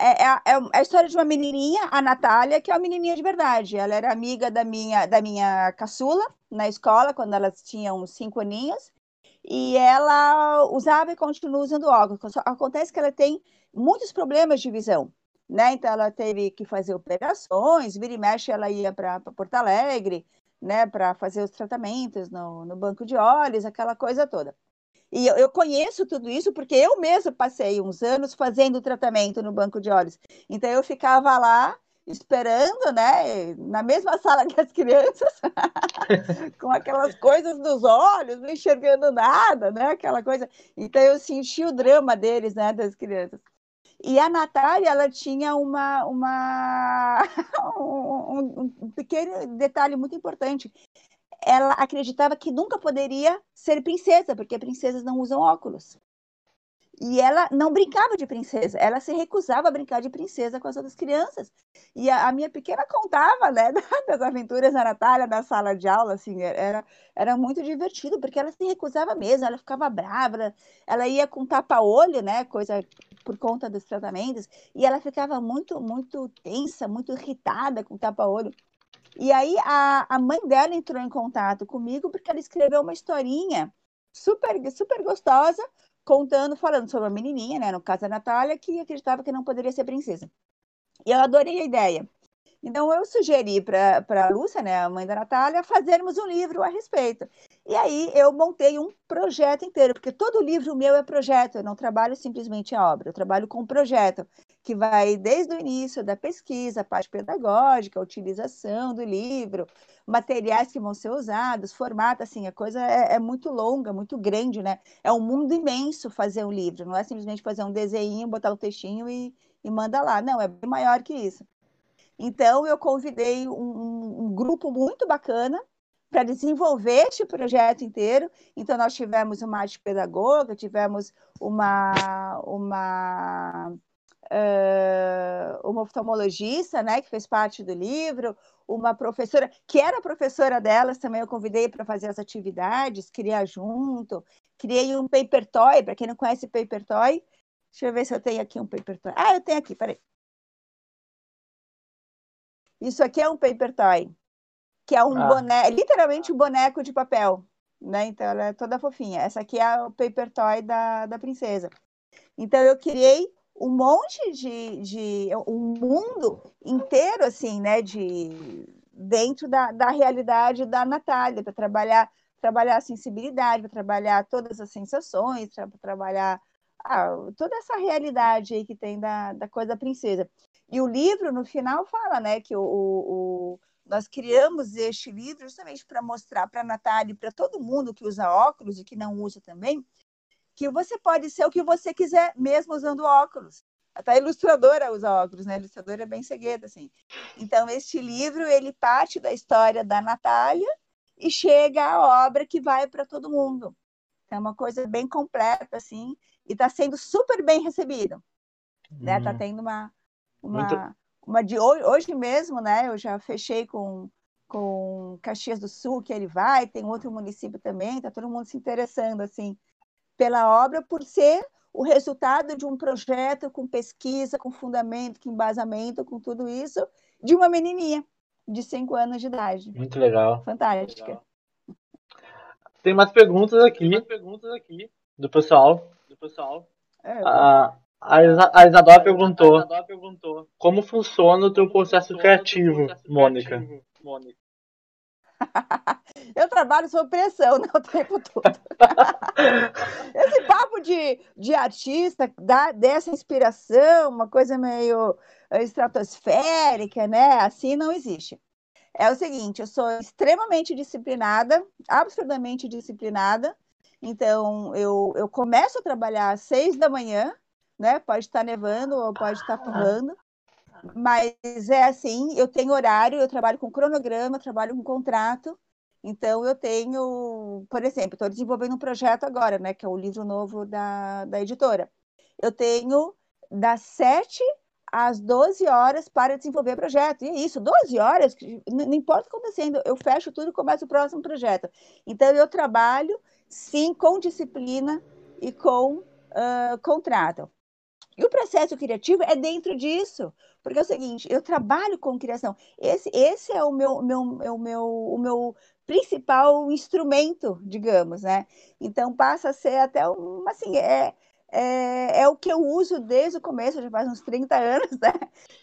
É, é, é, a história de uma menininha, a Natália, que é uma menininha de verdade. Ela era amiga da minha, da minha caçula na escola, quando elas tinham cinco aninhos. E ela usava e continua usando óculos. Acontece que ela tem muitos problemas de visão. Né? Então, ela teve que fazer operações, vira e mexe, ela ia para Porto Alegre, né, para fazer os tratamentos no, no banco de olhos, aquela coisa toda. E eu, eu, conheço tudo isso porque eu mesma passei uns anos fazendo tratamento no banco de olhos. Então eu ficava lá esperando, né, na mesma <laughs> sala que as crianças, <laughs> com aquelas coisas nos olhos, não enxergando nada, né, aquela coisa. Então eu senti o drama deles, né, das crianças. E a Natália, ela tinha uma, uma <laughs> um, um pequeno detalhe muito importante ela acreditava que nunca poderia ser princesa, porque princesas não usam óculos. E ela não brincava de princesa, ela se recusava a brincar de princesa com as outras crianças. E a, a minha pequena contava, né, <laughs> das aventuras da Natália na sala de aula, assim, era, era muito divertido, porque ela se recusava mesmo, ela ficava brava, ela, ia com tapa-olho, né, coisa por conta dos tratamentos, e ela ficava muito, muito tensa, muito irritada com tapa-olho. E aí a, a mãe dela entrou em contato comigo porque ela escreveu uma historinha super, super gostosa, contando, falando sobre a menininha, né, no caso da Natália, que acreditava que não poderia ser princesa. E eu adorei a ideia. Então eu sugeri para a Lúcia, né, a mãe da Natália, fazermos um livro a respeito. E aí eu montei um projeto inteiro, porque todo livro meu é projeto, eu não trabalho simplesmente a obra, eu trabalho com projeto que vai desde o início da pesquisa, a parte pedagógica, a utilização do livro, materiais que vão ser usados, formato, assim, a coisa é, é, muito longa, muito grande, né? É um mundo imenso fazer um livro, não é simplesmente fazer um desenho, botar o um textinho e, e manda lá, não, é bem maior que isso. Então, eu convidei um, um grupo muito bacana para desenvolver este projeto inteiro. Então, nós tivemos uma arte pedagoga, tivemos uma, uma uh, uma oftalmologista, né, que fez parte do livro, uma professora, que era professora delas, também eu convidei para fazer as atividades, criar junto, criei um paper toy, para quem não conhece paper toy, deixa eu ver se eu tenho aqui um paper toy. Ah, eu tenho aqui, peraí. Isso aqui é um paper toy, que é um ah. boneco, literalmente um boneco de papel, né? Então ela é toda fofinha. Essa aqui é o paper toy da, da princesa. Então eu criei um monte de, de um mundo inteiro assim, né, de dentro da, da realidade da Natália para trabalhar trabalhar a sensibilidade, para trabalhar todas as sensações, para trabalhar ah, toda essa realidade aí que tem da, da coisa da princesa. E o livro, no final, fala né, que o, o nós criamos este livro justamente para mostrar para a Natália e para todo mundo que usa óculos e que não usa também, que você pode ser o que você quiser, mesmo usando óculos. Até a ilustradora usa óculos, né? A ilustradora é bem cegueta, assim. Então, este livro, ele parte da história da Natália e chega à obra que vai para todo mundo. É uma coisa bem completa, assim, e está sendo super bem recebido. Né? Tá hum. tendo uma, uma, Muito... uma de hoje, hoje mesmo, né? Eu já fechei com com Caxias do Sul, que ele vai, tem outro município também, está todo mundo se interessando assim pela obra por ser o resultado de um projeto com pesquisa, com fundamento, com embasamento, com tudo isso, de uma menininha de 5 anos de idade. Muito legal. Fantástica. Legal. Tem mais perguntas aqui, mais perguntas aqui do pessoal. Do pessoal. É, a, a, Isadora perguntou, a Isadora perguntou como funciona o teu processo criativo, processo Mônica. Criativo, Mônica. Eu trabalho sob pressão né, o tempo todo. <laughs> Esse papo de, de artista, dá, dessa inspiração, uma coisa meio estratosférica, né? Assim não existe. É o seguinte, eu sou extremamente disciplinada, absurdamente disciplinada. Então, eu, eu começo a trabalhar às seis da manhã, né? Pode estar nevando ou pode estar pulando. Mas é assim, eu tenho horário, eu trabalho com cronograma, trabalho com contrato. Então, eu tenho, por exemplo, estou desenvolvendo um projeto agora, né, que é o livro novo da, da editora. Eu tenho das 7 às 12 horas para desenvolver projeto. E é isso, 12 horas, não importa o que está acontecendo, eu fecho tudo e começo o próximo projeto. Então, eu trabalho, sim, com disciplina e com uh, contrato. E o processo criativo é dentro disso. Porque é o seguinte, eu trabalho com criação. Esse, esse é o meu, meu, o meu, o meu principal instrumento, digamos, né? Então passa a ser até um, assim, é, é, é o que eu uso desde o começo, já faz uns 30 anos, né?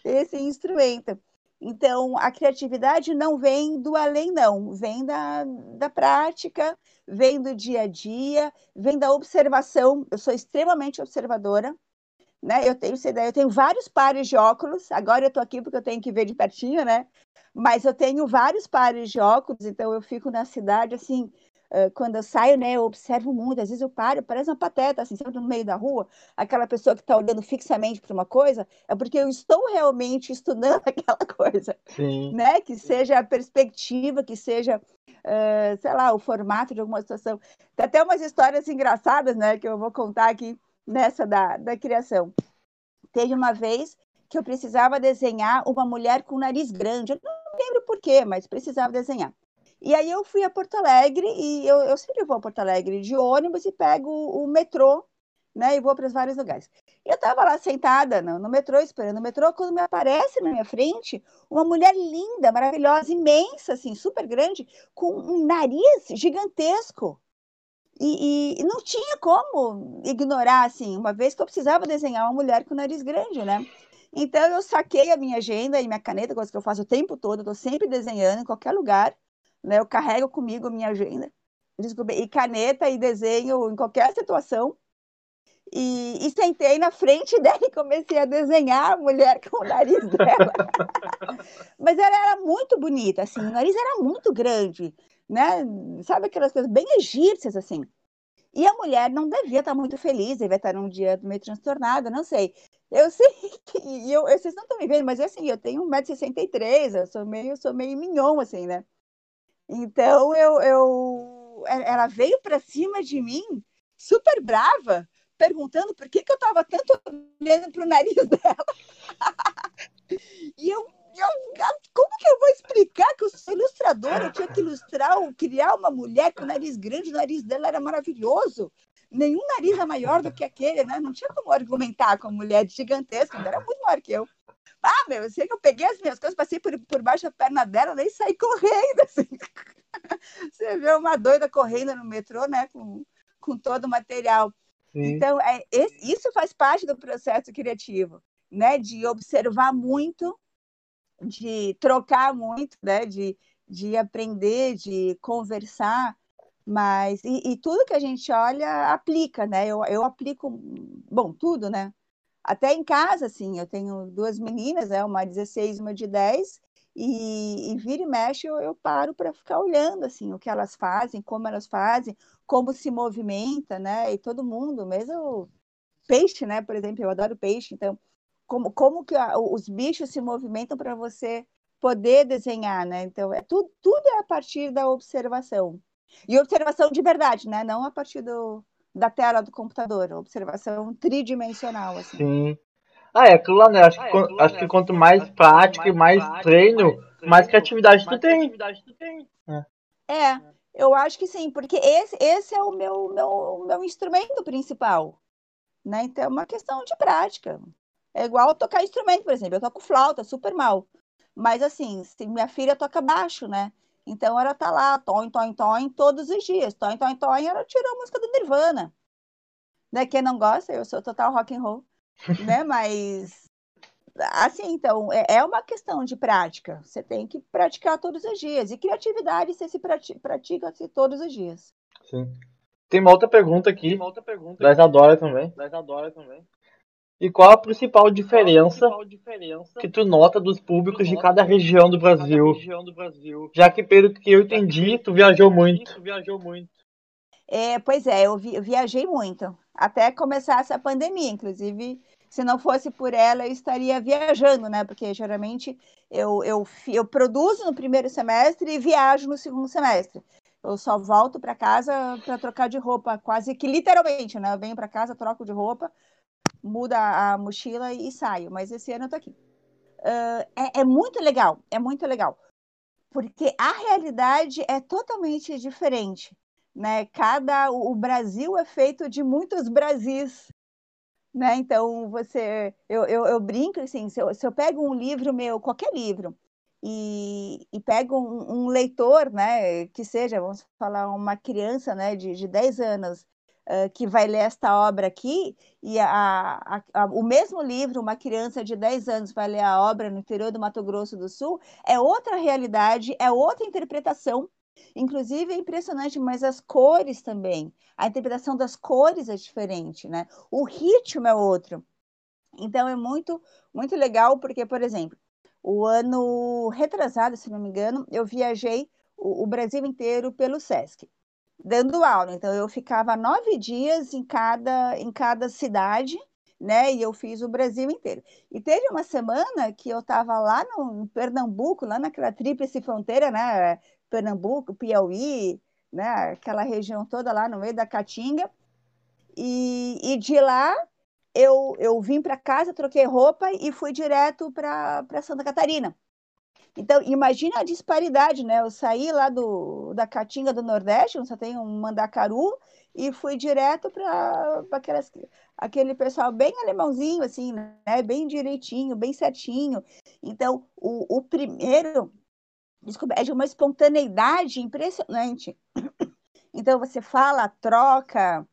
Esse instrumento. Então, a criatividade não vem do além, não, vem da, da prática, vem do dia a dia, vem da observação. Eu sou extremamente observadora, né? Eu tenho essa ideia, eu tenho vários pares de óculos. Agora eu estou aqui porque eu tenho que ver de pertinho, né? Mas eu tenho vários pares de óculos, então eu fico na cidade assim. Quando eu saio, né, eu observo muito. Às vezes eu paro, parece uma pateta, assim, sempre no meio da rua, aquela pessoa que está olhando fixamente para uma coisa, é porque eu estou realmente estudando <laughs> aquela coisa, Sim. né? Que seja a perspectiva, que seja Uh, sei lá, o formato de alguma situação. Tem até umas histórias engraçadas, né, que eu vou contar aqui nessa da, da criação. Teve uma vez que eu precisava desenhar uma mulher com nariz grande. Eu não lembro por quê, mas precisava desenhar. E aí eu fui a Porto Alegre e eu, eu sempre vou a Porto Alegre de ônibus e pego o, o metrô, né? E vou para os vários lugares. Eu estava lá sentada no, no, metrô, esperando o metrô, quando me aparece na minha frente uma mulher linda, maravilhosa, imensa, assim, super grande, com um nariz gigantesco. E, e, não tinha como ignorar, assim, uma vez que eu precisava desenhar uma mulher com nariz grande, né? Então eu saquei a minha agenda e minha caneta, coisa que eu faço o tempo todo, eu tô sempre desenhando em qualquer lugar, né? Eu carrego comigo a minha agenda, e caneta e desenho em qualquer situação. E, e, sentei na frente <laughs> dela e comecei a desenhar a mulher com o nariz dela. <laughs> Mas ela era muito bonita, assim, o nariz era muito grande, né? Sabe aquelas coisas bem egípcias, assim. E a mulher não devia estar muito feliz, devia estar num dia meio transtornada, não sei. Eu sei <laughs> que. Eu, vocês não estão me vendo, mas assim, eu tenho 1,63m, eu sou meio, sou meio mignon, assim, né? Então eu, eu ela veio para cima de mim, super brava, perguntando por que, que eu estava tanto olhando para o nariz <laughs> dela. e eu, como que eu vou explicar que eu sou ilustradora? Eu tinha que ilustrar, criar uma mulher com nariz grande, o nariz dela era maravilhoso. Nenhum nariz é maior do que aquele, né? Não tinha como argumentar com uma mulher gigantesca, era muito maior que eu. Ah, meu, eu sei que eu peguei as minhas coisas, passei por, por baixo da perna dela, nem saí correndo, assim. <laughs> Você vê uma doida correndo no metrô, né? Com, com todo o material. Então, é, isso faz parte do processo criativo, né? De observar muito, de trocar muito, né? De, de aprender, de conversar, mas e, e, tudo que a gente olha aplica, né? Eu, eu aplico, bom, tudo, né? Até em casa, assim, eu tenho duas meninas, né? Uma de 16 uma de 10, e, e vira e mexe eu, eu paro para ficar olhando, assim, o que elas fazem, como elas fazem, como se movimenta, né? E todo mundo, mesmo peixe, né? Por exemplo, eu adoro peixe, então como, como que a, os bichos se movimentam para você poder desenhar, né? Então é tudo, tudo é a partir da observação e observação de verdade, né? Não a partir do, da tela do computador, observação tridimensional, assim. Sim. Ah, é aquilo lá, né? Acho, ah, é, que, acho que quanto mais prática e mais, mais treino, mais, mais criatividade mais tu tem. Criatividade tu tem. É. é. Eu acho que sim, porque esse, esse é o meu, meu, meu instrumento principal. Né? Então é uma questão de prática. É igual tocar instrumento, por exemplo. Eu toco flauta, super mal. Mas assim, se minha filha toca baixo, né? Então ela tá lá, toin, toin, toin, todos os dias. Toin, toin, toin, ela tirou a música do Nirvana. Né? Quem não gosta, eu sou total rock and roll. <laughs> né? Mas assim, então, é, é uma questão de prática. Você tem que praticar todos os dias. E criatividade você se pratica, pratica -se todos os dias. Sim. Tem uma outra pergunta aqui. Tem uma outra pergunta da Isadora também. Da Isadora também. E qual a principal diferença, a principal diferença que tu nota dos públicos de cada região do Brasil? Região do Brasil. Já que pelo que eu entendi, tu viajou muito. Tu viajou muito. É, pois é, eu, vi, eu viajei muito. Até começar essa pandemia, inclusive se não fosse por ela, eu estaria viajando, né? Porque geralmente eu, eu, eu produzo no primeiro semestre e viajo no segundo semestre. Eu só volto para casa para trocar de roupa, quase que literalmente, né? Eu venho para casa, troco de roupa, muda a mochila e saio. Mas esse ano eu tô aqui. Uh, é, é muito legal, é muito legal. Porque a realidade é totalmente diferente. Né? Cada o Brasil é feito de muitos Brasis, né? Então, você, eu, eu, eu brinco assim, se eu, se eu pego um livro meu, qualquer livro, e, e pego um, um, leitor, né, que seja, vamos falar, uma criança, né, de, de 10 anos, que vai ler esta obra aqui, e a, a, a, o mesmo livro, uma criança de 10 anos vai ler a obra no interior do Mato Grosso do Sul, é outra realidade, é outra interpretação, Inclusive é impressionante, mas as cores também. A interpretação das cores é diferente, né? O ritmo é outro. Então é muito, muito legal, porque, por exemplo, o ano retrasado, se não me engano, eu viajei o, o Brasil inteiro pelo SESC, dando aula. Então eu ficava nove dias em cada, em cada cidade, né? E eu fiz o Brasil inteiro. E teve uma semana que eu estava lá no Pernambuco, lá naquela tríplice fronteira, né? Pernambuco, Piauí, né, aquela região toda lá no meio da Caatinga. E, e de lá eu, eu vim para casa, troquei roupa e fui direto para Santa Catarina. Então, imagina a disparidade, né? Eu saí lá do, da Caatinga do Nordeste, onde só tem um Mandacaru, e fui direto para aquele pessoal bem alemãozinho, assim, né? Bem direitinho, bem certinho. Então, o, o primeiro é de uma espontaneidade impressionante. Então você fala, troca,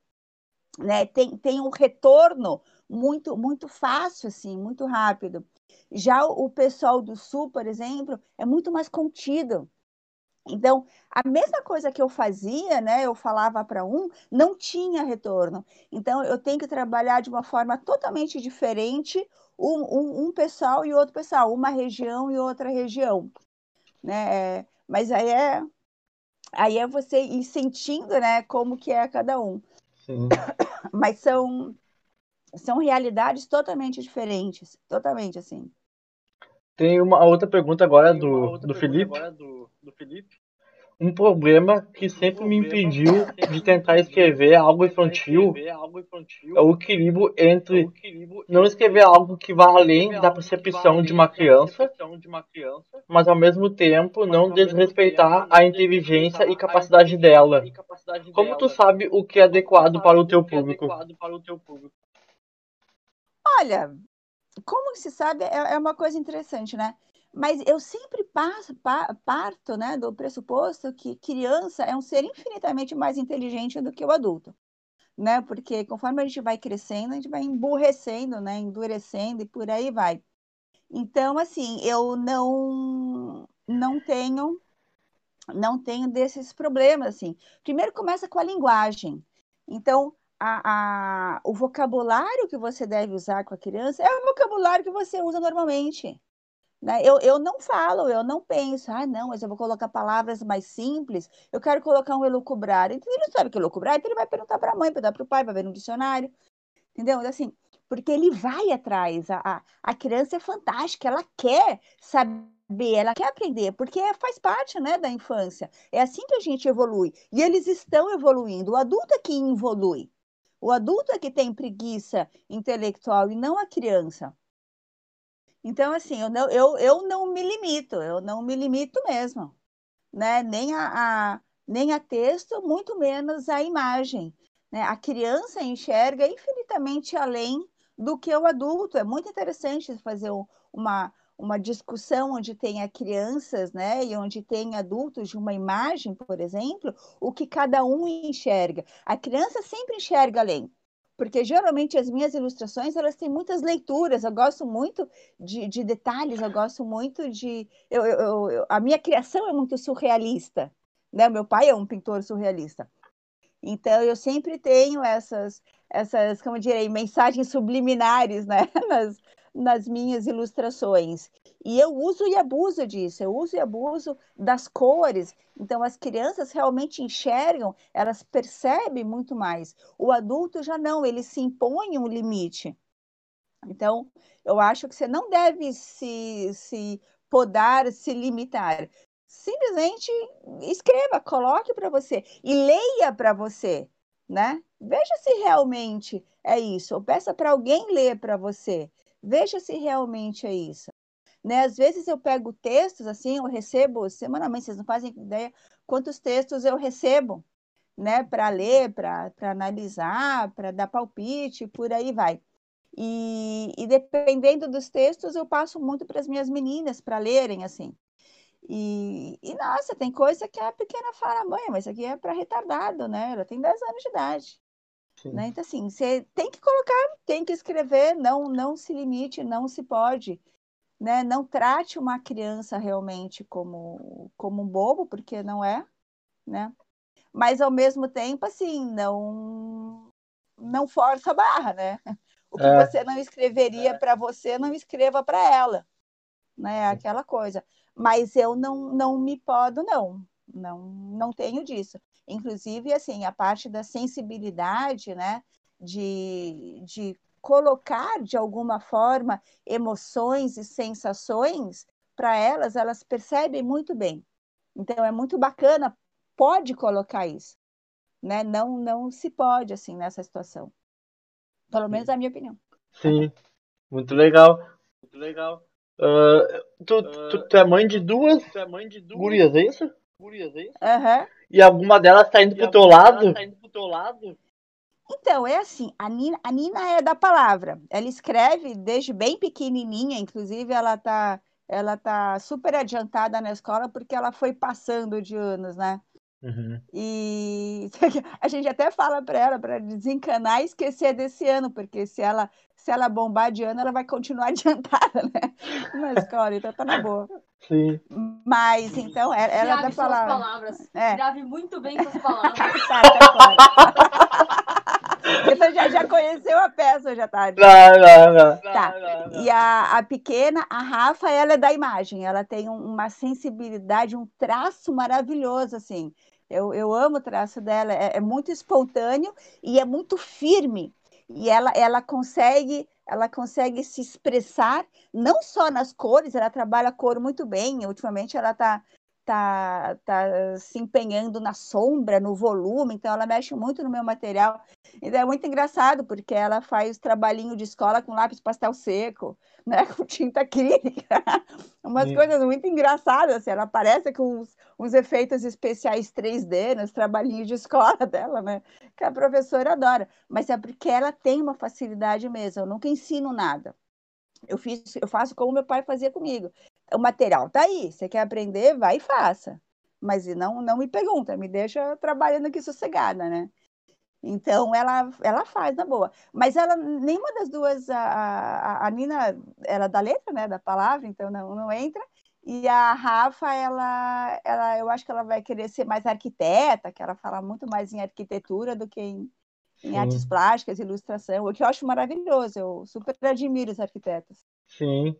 né? Tem, tem um retorno muito muito fácil assim, muito rápido. Já o pessoal do sul, por exemplo, é muito mais contido. Então, a mesma coisa que eu fazia, né, eu falava para um, não tinha retorno. Então, eu tenho que trabalhar de uma forma totalmente diferente, um, um, um pessoal e outro pessoal, uma região e outra região. Né? Mas aí é, aí é você ir sentindo né, como que é cada um. Sim. Mas são, são realidades totalmente diferentes, totalmente assim. Tem uma outra pergunta agora do, do, Felipe. Agora do, do Felipe. Um problema que sempre me impediu de tentar escrever algo infantil é o equilíbrio entre não escrever algo que vá além da percepção de uma criança, mas ao mesmo tempo não desrespeitar a inteligência e capacidade dela. Como tu sabe o que é adequado para o teu público? Olha, como se sabe, é, é uma coisa interessante, né? Mas eu sempre passo, parto né, do pressuposto que criança é um ser infinitamente mais inteligente do que o adulto. Né? Porque conforme a gente vai crescendo, a gente vai emburrecendo, né? endurecendo e por aí vai. Então, assim, eu não, não tenho não tenho desses problemas, assim. Primeiro começa com a linguagem. Então, a, a, o vocabulário que você deve usar com a criança é o vocabulário que você usa normalmente. Né? Eu, eu não falo, eu não penso, ah, não, mas eu vou colocar palavras mais simples, eu quero colocar um elucubrar. Então, ele não sabe o que é elucubrar, então ele vai perguntar para a mãe, perguntar para o pai, vai ver no dicionário. Entendeu? Assim, porque ele vai atrás. A, a, a criança é fantástica, ela quer saber, ela quer aprender, porque faz parte né, da infância. É assim que a gente evolui. E eles estão evoluindo. O adulto é que evolui. O adulto é que tem preguiça intelectual e não a criança. Então, assim, eu não, eu, eu não me limito, eu não me limito mesmo, né? Nem a, a nem a texto, muito menos a imagem. Né? A criança enxerga infinitamente além do que o adulto. É muito interessante fazer uma, uma discussão onde tenha crianças, né, e onde tem adultos de uma imagem, por exemplo, o que cada um enxerga. A criança sempre enxerga além, porque geralmente as minhas ilustrações elas têm muitas leituras. Eu gosto muito de, de detalhes, eu gosto muito de, eu, eu, eu, a minha criação é muito surrealista, né? Meu pai é um pintor surrealista. Então, eu sempre tenho essas, essas como direi, mensagens subliminares né? <laughs> nas, nas minhas ilustrações. E eu uso e abuso disso, eu uso e abuso das cores. Então, as crianças realmente enxergam, elas percebem muito mais. O adulto já não, ele se impõe um limite. Então, eu acho que você não deve se, se podar, se limitar. Simplesmente escreva, coloque para você e leia para você, né? Veja se realmente é isso, ou peça para alguém ler para você. Veja se realmente é isso. Né? Às vezes eu pego textos, assim, eu recebo semanalmente, vocês não fazem ideia quantos textos eu recebo, né, para ler, para analisar, para dar palpite, por aí vai. E, e, dependendo dos textos, eu passo muito para as minhas meninas para lerem, assim. E, e, nossa, tem coisa que a pequena fala, mãe, mas isso aqui é para retardado, né? Ela tem 10 anos de idade. Né? Então, assim, você tem que colocar, tem que escrever, não, não se limite, não se pode. Né? Não trate uma criança realmente como, como um bobo, porque não é, né? Mas, ao mesmo tempo, assim, não, não força a barra, né? O que é. você não escreveria é. para você, não escreva para ela. Né? Aquela coisa. Mas eu não, não me podo, não. Não, não tenho disso. Inclusive, assim, a parte da sensibilidade, né? De, de colocar de alguma forma emoções e sensações para elas, elas percebem muito bem. Então é muito bacana, pode colocar isso, né? Não, não se pode assim nessa situação. Pelo menos a minha opinião. Sim, muito legal, muito legal. Uh, tu, tu, tu, é mãe de duas, tu é mãe de duas gurias, é isso? É isso? Uhum. E alguma delas tá indo, pro teu, lado? tá indo pro teu lado? Então, é assim, a Nina, a Nina é da palavra. Ela escreve desde bem pequenininha, inclusive ela tá, ela tá super adiantada na escola porque ela foi passando de anos, né? Uhum. E <laughs> a gente até fala para ela para desencanar e esquecer desse ano, porque se ela se ela bombar de ano, ela vai continuar <laughs> adiantada, né? Na escola, então tá na boa. Sim. Mas, então, ela, ela Grave da palavra. palavras. É. Grave muito bem suas palavras. <laughs> tá, tá fora. Você já, já conheceu a peça, já tá? Não, não, não. Tá. E a, a pequena, a Rafa, ela é da imagem. Ela tem um- uma sensibilidade, um traço maravilhoso, assim. Eu, eu amo o traço dela. É, é muito espontâneo e é muito firme. E ela, ela consegue ela consegue se expressar não só nas cores, ela trabalha a cor muito bem. Ultimamente ela está tá, tá se empenhando na sombra, no volume, então ela mexe muito no meu material. Então é muito engraçado, porque ela faz trabalhinho de escola com lápis pastel seco, <laughs> né, com tinta acrílica, <laughs> umas Sim. coisas muito engraçadas, assim, ela aparece com uns, uns efeitos especiais 3D nos trabalhinhos de escola <laughs> dela, né, que a professora adora, mas é porque ela tem uma facilidade mesmo, eu nunca ensino nada. Eu, fiz, eu faço como meu pai fazia comigo. O material tá aí, você quer aprender, vai e faça. Mas não, não me pergunta, me deixa trabalhando aqui sossegada, né? Então ela, ela faz na boa. Mas ela, nenhuma das duas, a, a, a Nina, ela é da letra, né? Da palavra, então não, não entra. E a Rafa, ela, ela, eu acho que ela vai querer ser mais arquiteta, que ela fala muito mais em arquitetura do que em, em artes plásticas, ilustração, o que eu acho maravilhoso. Eu super admiro os arquitetos. Sim.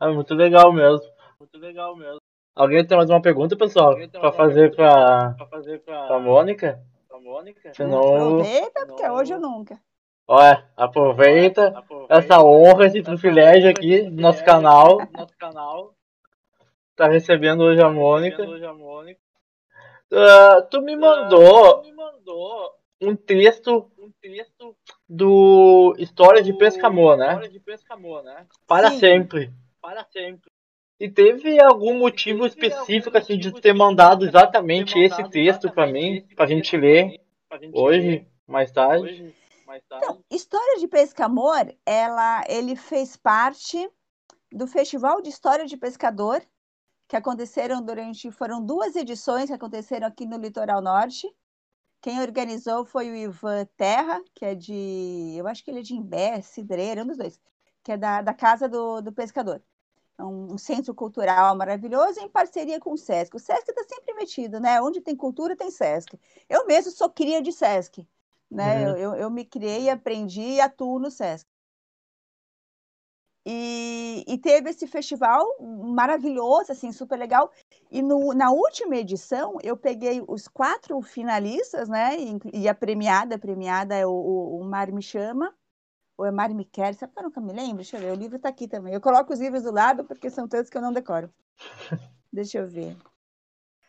É muito legal mesmo. Muito legal mesmo. Alguém tem mais uma pergunta, pessoal? Uma fazer pra, Pra fazer pra, pra Mônica? Mônica? Senão. Aproveita, porque não- hoje ou nunca. Olha, aproveita Aproveita essa honra, esse privilégio aqui do nosso canal. Nosso canal. Tá recebendo hoje a Mônica. Hoje a Mônica. Ah, tu me Ah, mandou me mandou um texto um texto do História de Pescamor, né? História de Pescamor, né? Para Sim. sempre. Para sempre. E teve algum motivo específico assim de ter mandado exatamente esse texto pra exatamente mim, pra texto gente ler hoje, mais tarde. Então, História de Pescamor, ela, ele fez parte do Festival de História de Pescador, que aconteceram durante, foram duas edições que aconteceram aqui no Litoral Norte. Quem organizou foi o Ivan Terra, que é de, eu acho que ele é de Imbé, Cidreira, um dos dois, que é da, da Casa do, do Pescador. É um, centro cultural maravilhoso em parceria com o Sesc. O Sesc está sempre metido, né? Onde tem cultura, tem Sesc. Eu mesmo sou cria de Sesc, né? Uhum. Eu, eu, me criei, aprendi e atuo no Sesc. E, e teve esse festival maravilhoso, assim, super legal. E no, na última edição, eu peguei os quatro finalistas, né? E, e a premiada, a premiada é o, o Mar Me Chama, ou é Mar Me Quer, sabe que eu nunca me lembro? Deixa eu ver, o livro está aqui também. Eu coloco os livros do lado, porque são tantos que eu não decoro. <laughs> Deixa eu ver.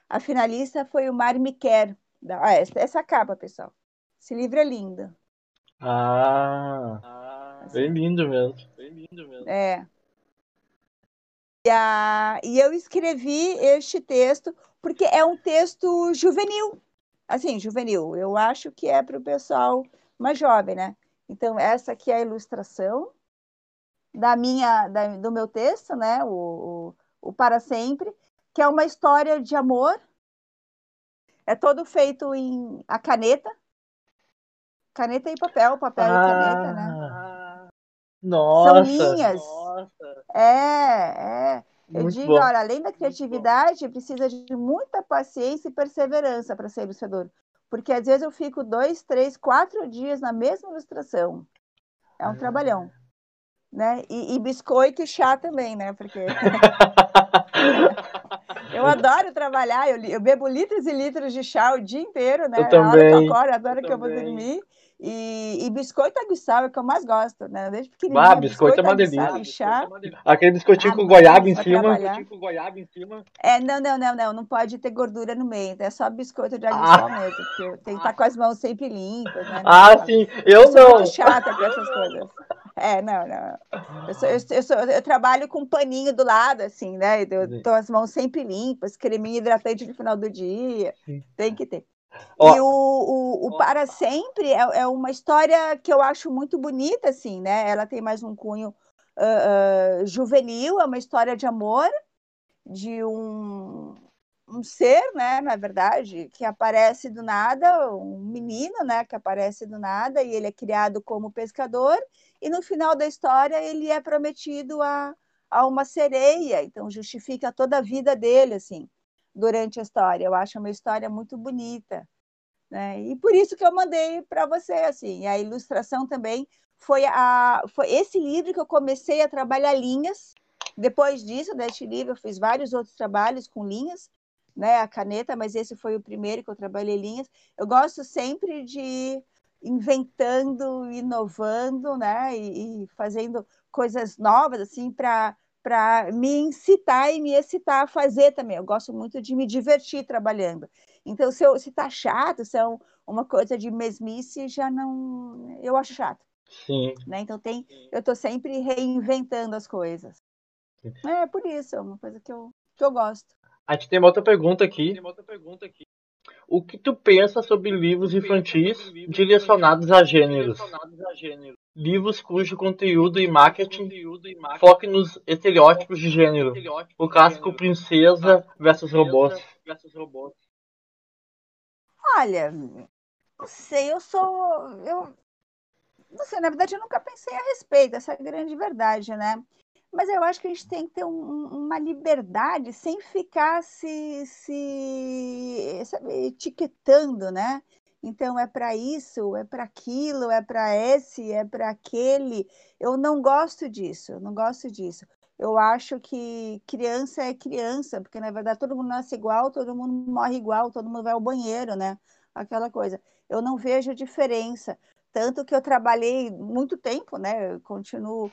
A finalista foi o Mar Me Quer. Da- Ah, essa, essa capa, pessoal. Esse livro é lindo. Ah, Ah, bem lindo mesmo. bem lindo mesmo. É. E, a, e eu escrevi este texto porque é um texto juvenil. Assim, juvenil. Eu acho que é para o pessoal mais jovem, né? Então, essa aqui é a ilustração da minha, da- do meu texto, né? O, o, o Para Sempre, que é uma história de amor. É todo feito em a caneta. Caneta e papel, papel e caneta, né? Ah, Ah, nossa, linhas. nossa. É, é. Eu muito digo, bom. olha, além da criatividade, precisa de muita paciência e perseverança para ser ilustrador. Porque às vezes eu fico dois, três, quatro dias na mesma ilustração. É um Ah. trabalhão. Né? E, e biscoito e chá também, né? Porque <laughs> eu adoro trabalhar, eu, eu bebo litros e litros de chá o dia inteiro, né? Eu A hora que eu também. acordo, a hora Eu que eu vou também. dormir. E, e biscoito aguçal é o que eu mais gosto, né? Desde Ah, pequenininha, biscoito é uma aguçal delícia. e chá. Aquele biscoitinho Ah, com goiaba em cima. com goiaba em cima. É, não, não, não, não, não pode ter gordura no meio, é só biscoito de Ah. aguçal mesmo, porque tenho que estar com as mãos sempre limpas, né? Ah, Não, sim. Eu Eu sou não. muito chata com essas coisas. É, não, não. Eu, sou- eu, eu sou- eu trabalho com um paninho do lado, assim, né? Eu tô as mãos sempre limpas, creminho hidratante no final do dia, Sim. tem que ter. E o, o, o Para Sempre é, é uma história que eu acho muito bonita, assim, né? Ela tem mais um cunho ah, ah, juvenil, é uma história de amor de um, um ser, né, na verdade, que aparece do nada, um menino, né, que aparece do nada e ele é criado como pescador e no final da história ele é prometido a, a uma sereia, então justifica toda a vida dele, assim, durante a história. Eu acho uma história muito bonita. Né? E por isso que eu mandei para você, assim. A ilustração também foi, a, foi esse livro que eu comecei a trabalhar linhas. Depois disso, deste livro, eu fiz vários outros trabalhos com linhas, né, a caneta, mas esse foi o primeiro que eu trabalhei linhas. Eu gosto sempre de ir inventando, inovando, né, e, e fazendo coisas novas, assim, para para me incitar e me excitar a fazer também. Eu gosto muito de me divertir trabalhando. Então, se, eu, se tá chato, se é um, uma coisa de mesmice, já não. Eu acho chato. Sim. Né? Então, tem, eu estou sempre reinventando as coisas. É por isso, é uma coisa que eu, que eu gosto. A gente tem uma outra pergunta aqui. Tem uma outra pergunta aqui. O que tu pensa sobre livros infantis direcionados a gêneros? Direcionados a gênero. Livros cujo conteúdo e marketing e marketing. foque nos estereótipos de gênero. O clássico princesa versus robôs. Versus robôs. Olha, não sei, eu sou. Eu, não sei, na verdade, eu nunca pensei a respeito, essa é a grande verdade, né? Mas eu acho que a gente tem que ter um- uma liberdade sem ficar se, se sabe, etiquetando, né? Então é para isso, é para aquilo, é para esse, é para aquele. Eu não gosto disso, eu não gosto disso. Eu acho que criança é criança, porque na verdade todo mundo nasce igual, todo mundo morre igual, todo mundo vai ao banheiro, né? Aquela coisa. Eu não vejo diferença. Tanto que eu trabalhei muito tempo, né? Eu continuo,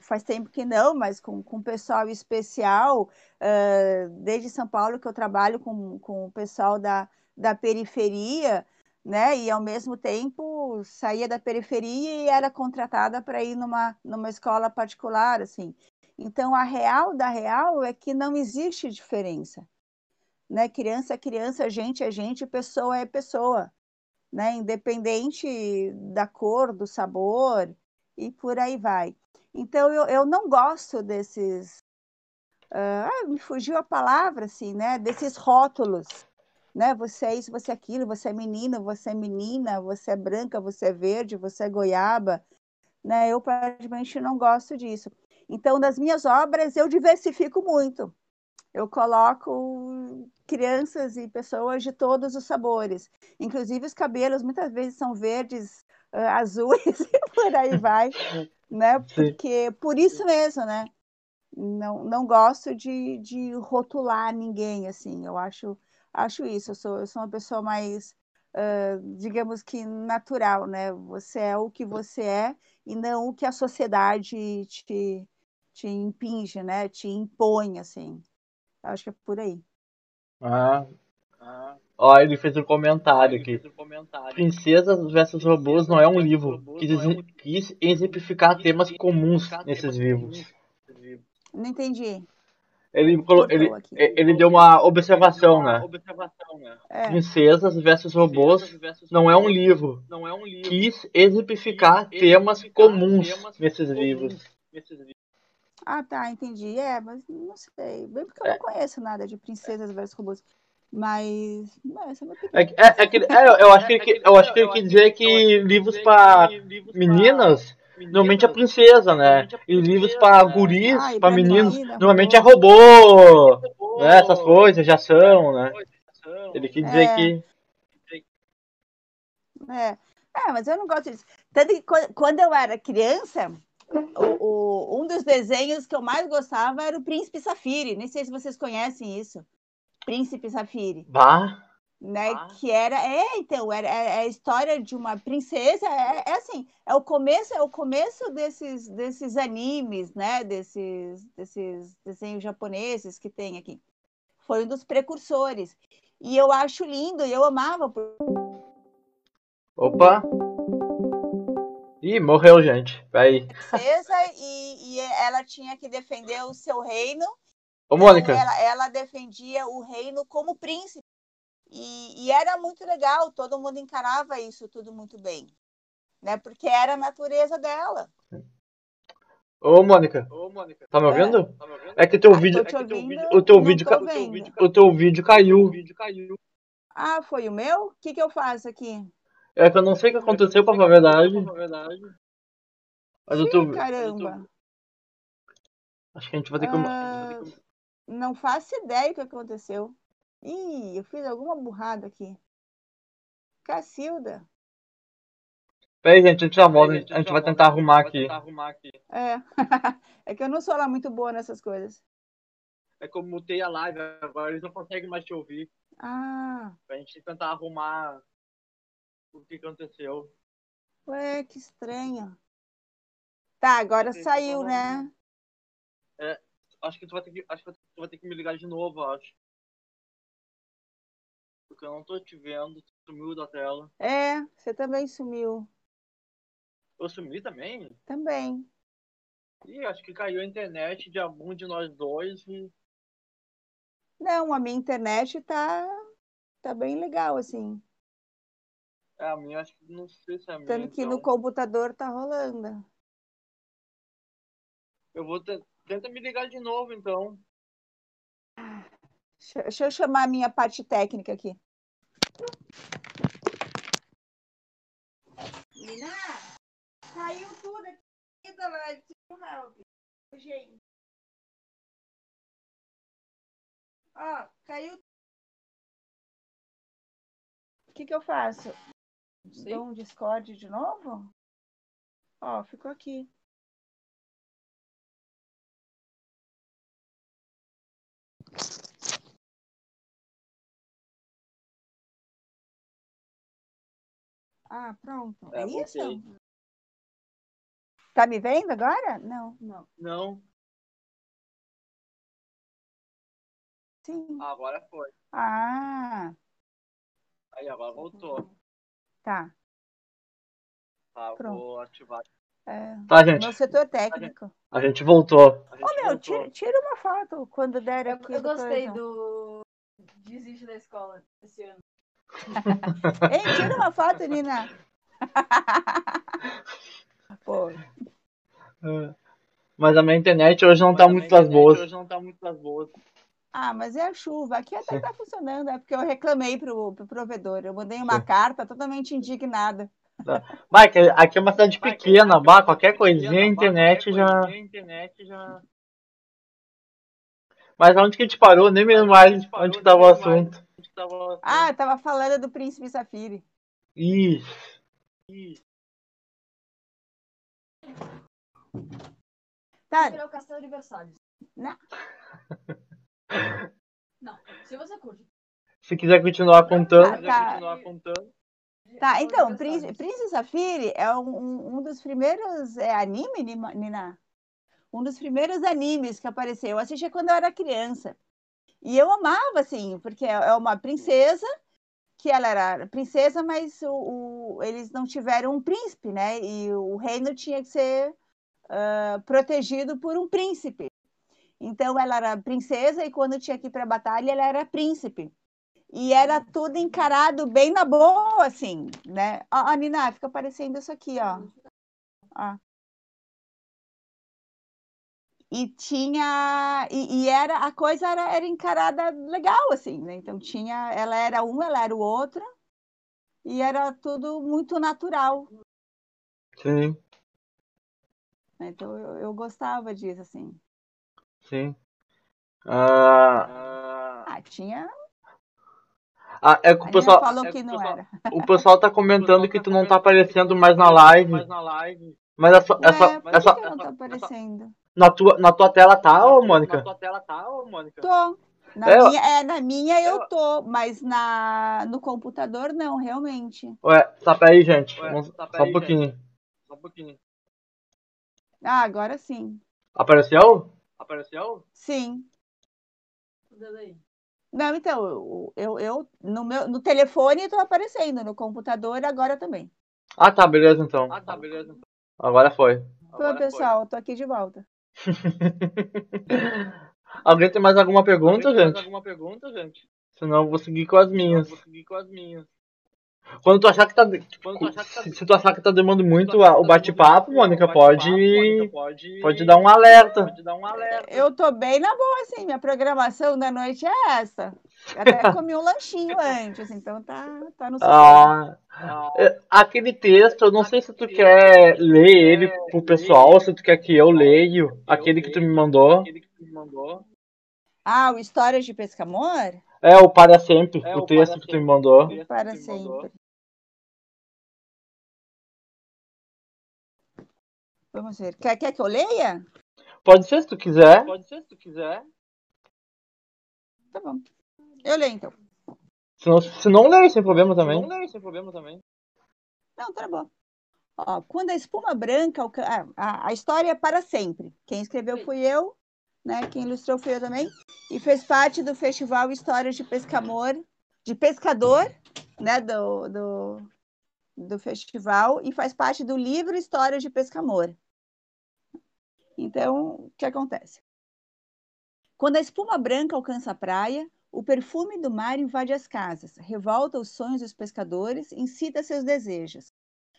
faz tempo que não, mas com, com pessoal especial, eh, desde São Paulo que eu trabalho com, com o pessoal da, da periferia, né? E ao mesmo tempo saía da periferia e era contratada para ir numa, numa escola particular, assim. Então, a real da real é que não existe diferença. Né? Criança é criança, gente é gente, pessoa é pessoa. Né? Independente da cor, do sabor e por aí vai. Então, eu, eu não gosto desses. ah, me fugiu a palavra, assim, né? Desses rótulos. Né? Você é isso, você é aquilo, você é menino, você é menina, você é branca, você é verde, você é goiaba. Né? Eu, praticamente, não gosto disso. Então, nas minhas obras, eu diversifico muito. Eu coloco crianças e pessoas de todos os sabores. Inclusive, os cabelos muitas vezes são verdes, <laughs> azuis e por aí vai. Né? <laughs> Porque, por isso mesmo, né? Não, não gosto de, de rotular ninguém, assim. Eu acho, acho isso. Eu sou, eu sou uma pessoa mais, ah, digamos que natural, né? Você é o que você é e não o que a sociedade te, te impinge, né? Te impõe, assim. Eu acho que é por aí. Ah, Ah, ó, ele fez um comentário ele aqui. fez um comentário. Princesas versus Robôs não é um livro. Quis, quis exemplificar temas comuns nesses livros. Não entendi. Ele, ele, aqui. ele deu uma observação, né? Né? É, Princesas versus Robôs Versus não é um livro. Não é um livro. Quis exemplificar temas comuns temas nesses comuns livros. Ah, tá, entendi. É, mas não sei. Bem porque eu É. não conheço nada de princesas versus robôs. Mas. Não, essa é É, é, é é, eu acho que ele, eu acho que ele quis dizer que livros para meninas normalmente é princesa, né? E livros para guris, para pra meninos, menina, normalmente é robô. robô, né? Essas coisas de ação, né? Ele quis dizer É. que É. é, mas eu não gosto disso. Tanto que quan- quando eu era criança, o, o- um dos desenhos que eu mais gostava era o Príncipe Safiri. Nem sei se vocês conhecem isso. Príncipe Safiri. bah, né? Ah. Que era, é, então, era, é a história de uma princesa, é, é assim, é o começo, é o começo desses, desses animes, né? Desses, desses desenhos japoneses que tem aqui. Foi um dos precursores. E eu acho lindo, e eu amava. por- opa. Ih, morreu, gente. Vai. Princesa e, e ela tinha que defender o seu reino. Ô, Mônica, ela, ela defendia o reino como príncipe. E, e era muito legal, todo mundo encarava isso tudo muito bem. Né? Porque era a natureza dela. ô, Mônica, Ô, Mônica, tá me ouvindo? tá me ouvindo? É que teu Ah, vídeo, tô te ouvindo, o teu vídeo tô ca- vendo. o teu vídeo caiu. O vídeo caiu. Ah, foi o meu? O que, que eu faço aqui? É que eu não sei o que aconteceu, pra falar a verdade. Mas o teu, Ih, caramba. Acho que a gente vai ter que. Ah, não faço ideia o que aconteceu. Ih, eu fiz alguma burrada aqui. Cacilda. Peraí, gente, a gente já volta. A gente tentar arrumar vai aqui. tentar arrumar aqui. É. <laughs> é que eu não sou lá muito boa nessas coisas. É que eu mutei a live, agora eles não conseguem mais te ouvir. Ah, Pra gente tentar arrumar o que aconteceu. ué, que estranho. Tá, agora saiu, né? Acho que tu vai ter que, acho que tu vai ter que me ligar de novo, acho. Porque eu não tô te vendo, tu sumiu da tela. É, você também sumiu. Eu sumi também? Também. Ih, acho que caiu a internet de algum de nós dois e Não, a minha internet tá, tá bem legal, assim. é a minha, acho que não sei se é a minha. Tanto que no então. computador tá rolando. Eu vou te... tenta me ligar de novo então. Deixa, deixa eu chamar a minha parte técnica aqui. Nina, caiu tudo aqui da live. Gente. Ó, caiu. O que que eu faço? Sei. Dou um Discord de novo? Ó, ficou aqui. Ah, pronto. É, É isso? voltei. Tá me vendo agora? Não, não. Não, Sim. agora foi. Ah, Aí agora voltou. tá. Tá, Pronto. vou ativar. É. Tá, gente. Meu setor técnico. A gente voltou. A gente Ô, meu, voltou. tira, tira uma foto quando der Eu, aqui. eu do gostei coisa. do Desiste da escola esse ano. Ei, tira uma foto, Nina. <laughs> Pô, É. Mas a minha internet hoje não Mas tá a muito das boas. Hoje não tá muito das boas. ah, mas é a chuva. Aqui até tá funcionando. É porque eu reclamei pro, pro provedor. Eu mandei uma Sim. carta totalmente indignada. Vai, que aqui é uma cidade pequena, bah, é qualquer coisinha a internet já. Mas onde que a gente parou? Nem mesmo mais gente parou, onde que tava o mais. assunto. Ah, eu tava falando do Príncipe Safiri. Isso. Ih, Tá, Virou Castelo de Versalhes. Não. <laughs> Não, se você curte. Se quiser continuar contando. quiser tá. continuar contando. tá. Então. Príncipe, Príncipe Safiri é um, um- dos primeiros é, anime, Nina? Um dos primeiros animes que apareceu. Eu assistia quando eu era criança. E eu amava, assim, porque é é uma princesa, que ela era princesa, mas o, o- eles não tiveram um príncipe, né? E o reino tinha que ser ah, protegido por um príncipe. Então, ela era princesa e quando tinha que ir para a batalha, ela era príncipe. E era tudo encarado bem na boa, assim, né? Ó, ó, Nina, fica aparecendo isso aqui, ó. Ó. E tinha. E, e era, a coisa era, era encarada legal, assim, né? Então tinha. Ela era um, ela era o outro. E era tudo muito natural. Sim, né? Então eu, eu gostava disso, assim. sim. Ah, Ah, tinha. ah, é que o pessoal, falou é que que o não pessoal- era. o pessoal <laughs> tá comentando que tu não tá aparecendo mais na live. mais na live. Mas essa, essa, Ué, por essa, que, que eu não tô essa- aparecendo? Na, tua, na tua tela tá, ô Mônica? Na tua tela tá, ô, Mônica? Tô. Na É, minha, é, na minha eu eu- tô, mas na, no computador não, realmente. Ué, tá peraí, gente. Ué, Vamos- tá, só peraí, um pouquinho. Só um pouquinho. Ah, agora sim. Apareceu? Apareceu? Sim. Não, então, eu, eu, eu no, meu, no telefone tô aparecendo, no computador agora também. Ah, tá, beleza então. Ah, tá, beleza. Agora foi. Pô, Agora foi. pessoal, tô aqui de volta. <laughs> Alguém tem mais alguma pergunta, Alguém gente? alguma pergunta, gente? Senão eu vou seguir com as Eu minhas. vou seguir com as minhas. Quando tu achar que tá. Quando tu achar que tá Se, se tu achar que tá demorando muito que o tá bate-papo, Mônica, bate-papo, pode. Mônica, pode, Pode dar um alerta. Pode dar um alerta. Eu tô bem na boa, assim. Minha programação da noite é essa. Até <laughs> comi um lanchinho antes, então tá, tá no. Ah, Ah, aquele texto, eu não sei se tu quer ler ele pro pessoal, se tu quer que eu leio aquele que tu me mandou. aquele que tu me mandou. Ah, o Histórias de Pescamor? É, o Para Sempre, É, o o texto que tu me mandou. Para sempre. Vamos ver. Quer, quer que eu leia? Pode ser se tu quiser. Pode ser se tu quiser. Tá bom. Eu leio então. Se não, se não ler, sem problema também. Não leio sem problema também. Não, tá bom. Ó, quando a espuma branca. ah, A, a história é para sempre. Quem escreveu fui eu, né? Quem ilustrou fui eu também. E fez parte do Festival Histórias de Pescamor, de Pescador, né? Do, do, do festival. E faz parte do livro Histórias de Pescamor. Então, o que acontece? Quando a espuma branca alcança a praia, o perfume do mar invade as casas, revolta os sonhos dos pescadores, incita seus desejos.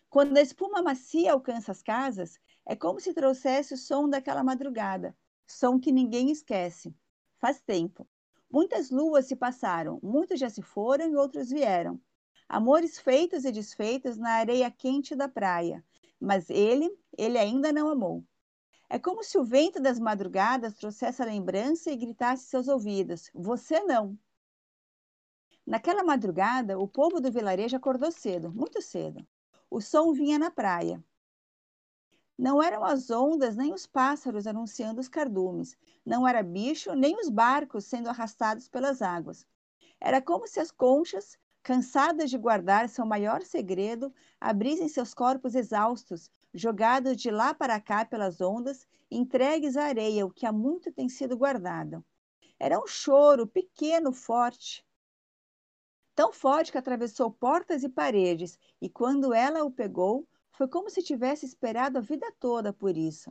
Quando a espuma macia alcança as casas, é como se trouxesse o som daquela madrugada, som que ninguém esquece. Faz tempo. Muitas luas se passaram, muitos já se foram e outros vieram. Amores feitos e desfeitos na areia quente da praia, mas ele, ele ainda não amou. É como se o vento das madrugadas trouxesse a lembrança e gritasse seus ouvidos: Você não. Naquela madrugada, o povo do vilarejo acordou cedo, muito cedo. O som vinha na praia. Não eram as ondas nem os pássaros anunciando os cardumes. Não era bicho nem os barcos sendo arrastados pelas águas. Era como se as conchas, cansadas de guardar seu maior segredo, abrissem seus corpos exaustos, jogados de lá para cá pelas ondas, entregues à areia, o que há muito tem sido guardado. Era um choro pequeno, forte, tão forte que atravessou portas e paredes, e quando ela o pegou, foi como se tivesse esperado a vida toda por isso.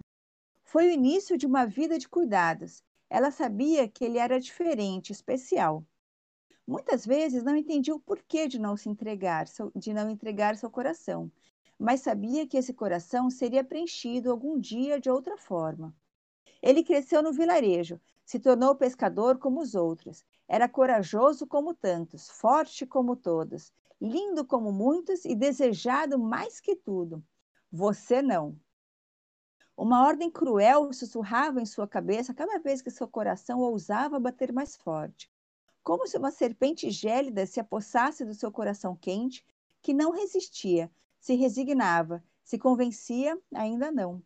Foi o início de uma vida de cuidados. Ela sabia que ele era diferente, especial. Muitas vezes não entendia o porquê de não se entregar, de não entregar seu coração, mas sabia que esse coração seria preenchido algum dia de outra forma. Ele cresceu no vilarejo, se tornou pescador como os outros. Era corajoso como tantos, forte como todos, lindo como muitos e desejado mais que tudo. Você não. Uma ordem cruel sussurrava em sua cabeça cada vez que seu coração ousava bater mais forte. Como se uma serpente gélida se apossasse do seu coração quente, que não resistia, se resignava, se convencia, ainda não.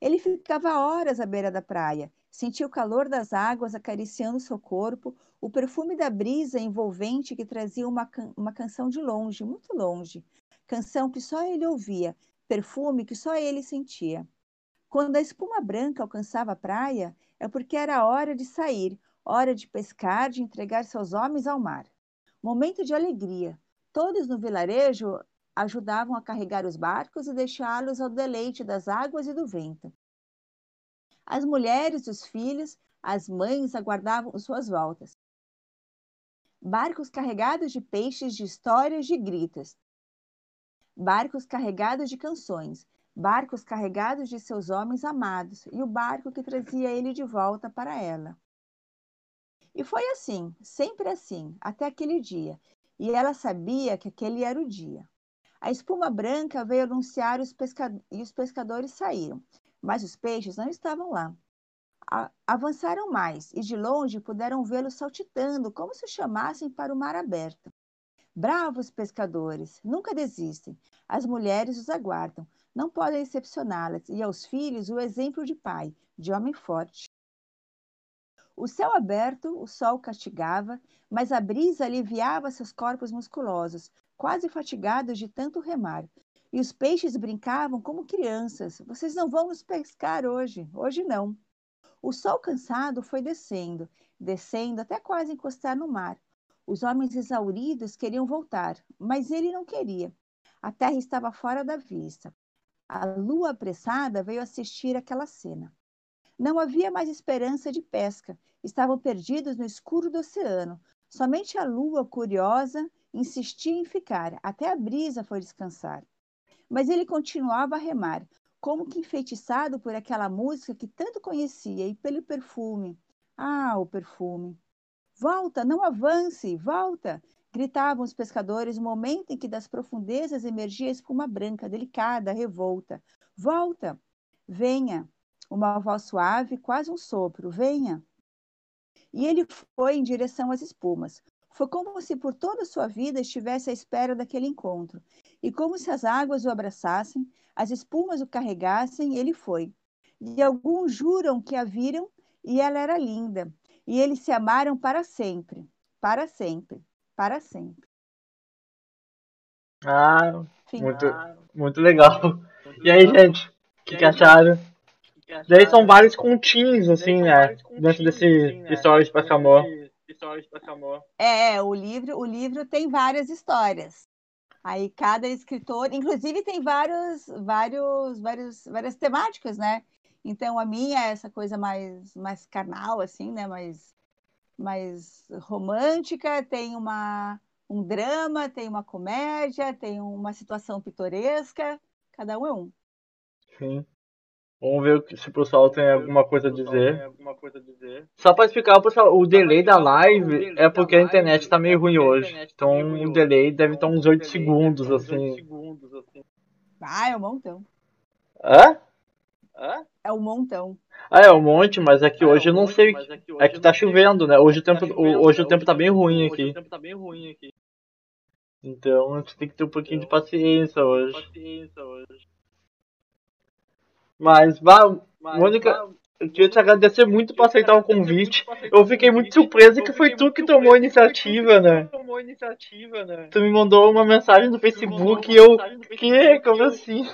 Ele ficava horas à beira da praia, sentia o calor das águas acariciando seu corpo, o perfume da brisa envolvente que trazia uma, can- uma canção de longe, muito longe, canção que só ele ouvia, perfume que só ele sentia. Quando a espuma branca alcançava a praia, é porque era hora de sair, hora de pescar, de entregar seus homens ao mar. Momento de alegria. Todos no vilarejo ajudavam a carregar os barcos e deixá-los ao deleite das águas e do vento. As mulheres, os filhos, as mães aguardavam suas voltas. Barcos carregados de peixes, de histórias, de gritos. Barcos carregados de canções. Barcos carregados de seus homens amados e o barco que trazia ele de volta para ela. E foi assim, sempre assim, até aquele dia. E ela sabia que aquele era o dia. A espuma branca veio anunciar os e os pescadores saíram, mas os peixes não estavam lá. A... Avançaram mais e de longe puderam vê-los saltitando, como se chamassem para o mar aberto. Bravos pescadores, nunca desistem. As mulheres os aguardam, não podem decepcioná-las, e aos filhos o exemplo de pai, de homem forte. O céu aberto, o sol castigava, mas a brisa aliviava seus corpos musculosos, quase fatigados de tanto remar. E os peixes brincavam como crianças. Vocês não vão nos pescar hoje, hoje não. O sol cansado foi descendo, descendo até quase encostar no mar. Os homens exauridos queriam voltar, mas ele não queria. A terra estava fora da vista. A lua apressada veio assistir aquela cena. Não havia mais esperança de pesca. Estavam perdidos no escuro do oceano. Somente a lua, curiosa insistia em ficar, até a brisa foi descansar. Mas ele continuava a remar, como que enfeitiçado por aquela música que tanto conhecia e pelo perfume. Ah, o perfume! Volta, não avance, volta! gritavam os pescadores no momento em que das profundezas emergia espuma branca, delicada, revolta. Volta! Venha! Uma voz suave, quase um sopro. Venha! E ele foi em direção às espumas. Foi como se por toda a sua vida estivesse à espera daquele encontro. E como se as águas o abraçassem, as espumas o carregassem, ele foi. E alguns juram que a viram e ela era linda. E eles se amaram para sempre, para sempre, para sempre. Ah, Fim. muito, muito legal. E aí, gente, o que, que acharam? Daí são vários continhos, assim, né? Dentro desse história de Pescamor. É, é, o livro, o livro tem várias histórias. Aí cada escritor, inclusive tem vários, vários, vários, várias temáticas, né? Então a minha é essa coisa mais, mais carnal, assim, né? Mais, mais romântica. Tem uma, um drama, tem uma comédia, tem uma situação pitoresca. Cada um é um. Sim. Vamos ver se o pessoal tem alguma coisa a dizer. Só para explicar pessoal, o delay da live é porque a internet tá meio ruim hoje. Então o delay deve estar uns 8 segundos, assim. Ah, é um montão. Hã? É um montão. Ah, é um monte, mas é que hoje eu não sei. É que tá chovendo, né? Hoje o tempo, o- hoje o tempo tá bem ruim aqui. Então a gente tem que ter um pouquinho de paciência hoje. Mas, vá, Mônica, eu queria te agradecer muito por aceitar o convite. Eu fiquei muito surpreso que foi tu que tomou a iniciativa, né? Tu me mandou uma mensagem no Facebook e eu. Que? Como assim?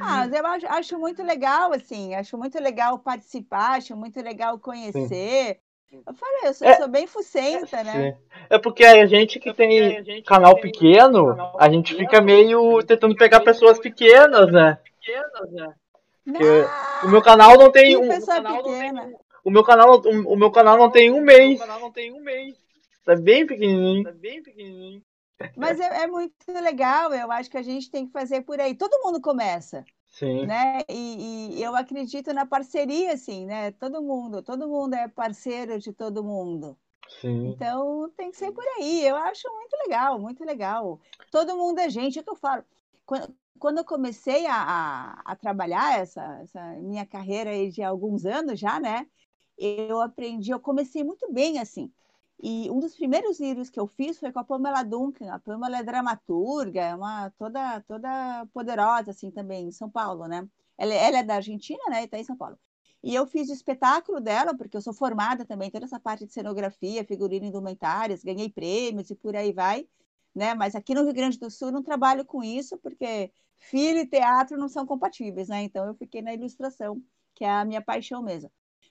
Ah, mas eu acho, acho muito legal, assim, acho muito legal participar, acho muito legal conhecer. Eu falei, eu sou, É. sou bem fucenta, né? Sim. É porque a gente que tem canal pequeno, a gente fica meio tentando pegar pessoas pequenas, né? Não, O meu canal não tem um. O meu canal, o, o meu canal não tem um mês. É bem pequenininho. Mas é, é muito legal, eu acho que a gente tem que fazer por aí. Todo mundo começa, Sim. né? E, e eu acredito na parceria, assim, né? Todo mundo, todo mundo é parceiro de todo mundo. Sim. Então tem que ser por aí. Eu acho muito legal, muito legal. Todo mundo é gente, é o que eu falo. Quando, quando eu comecei a, a, a trabalhar essa, essa minha carreira aí de alguns anos já, né? Eu aprendi, eu comecei muito bem assim. E um dos primeiros livros que eu fiz foi com a Pamela Duncan. A Pamela é dramaturga, é uma toda toda poderosa assim também em São Paulo, né? Ela, ela é da Argentina, né? E está em São Paulo. E eu fiz o espetáculo dela, porque eu sou formada também, toda essa parte de cenografia, figurino indumentários, ganhei prêmios e por aí vai, né? Mas aqui no Rio Grande do Sul não trabalho com isso, porque filho e teatro não são compatíveis, né? Então eu fiquei na ilustração, que é a minha paixão mesmo.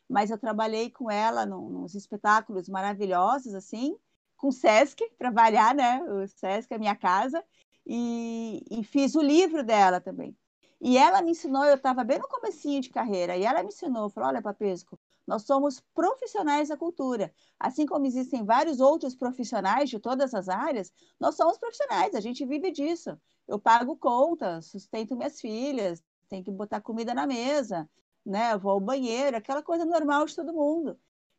Mas eu trabalhei com ela num, nos espetáculos maravilhosos, assim, com o Sesc, para variar, né? O Sesc é minha casa, e, e fiz o livro dela também. E ela me ensinou, eu estava bem no comecinho de carreira, e ela me ensinou, falou, olha, Papesco, nós somos profissionais da cultura. Assim como existem vários outros profissionais de todas as áreas, nós somos profissionais, a gente vive disso. Eu pago conta, sustento minhas filhas, tenho que botar comida na mesa, né? Eu vou ao banheiro, aquela coisa normal de todo mundo.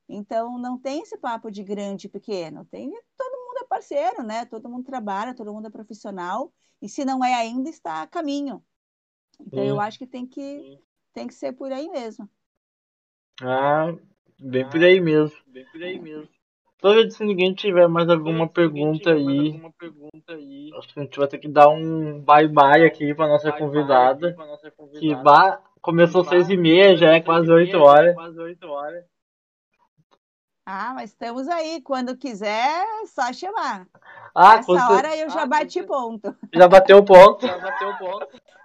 Então, não tem esse papo de grande e pequeno, tem todo mundo é parceiro, né? Todo mundo trabalha, todo mundo é profissional, e se não é ainda, está a caminho. Então, Sim. eu acho que tem que, tem que ser por aí mesmo. Ah, bem por aí mesmo. Então, se ninguém tiver mais alguma pergunta aí, acho que a gente vai ter que dar um bye-bye aqui para nossa convidada. Que vá, começou seis e meia, já é quase oito horas. Ah, mas estamos aí. Quando quiser, é só chamar. Ah, Essa quando- hora eu já bati ponto. já bateu o ponto.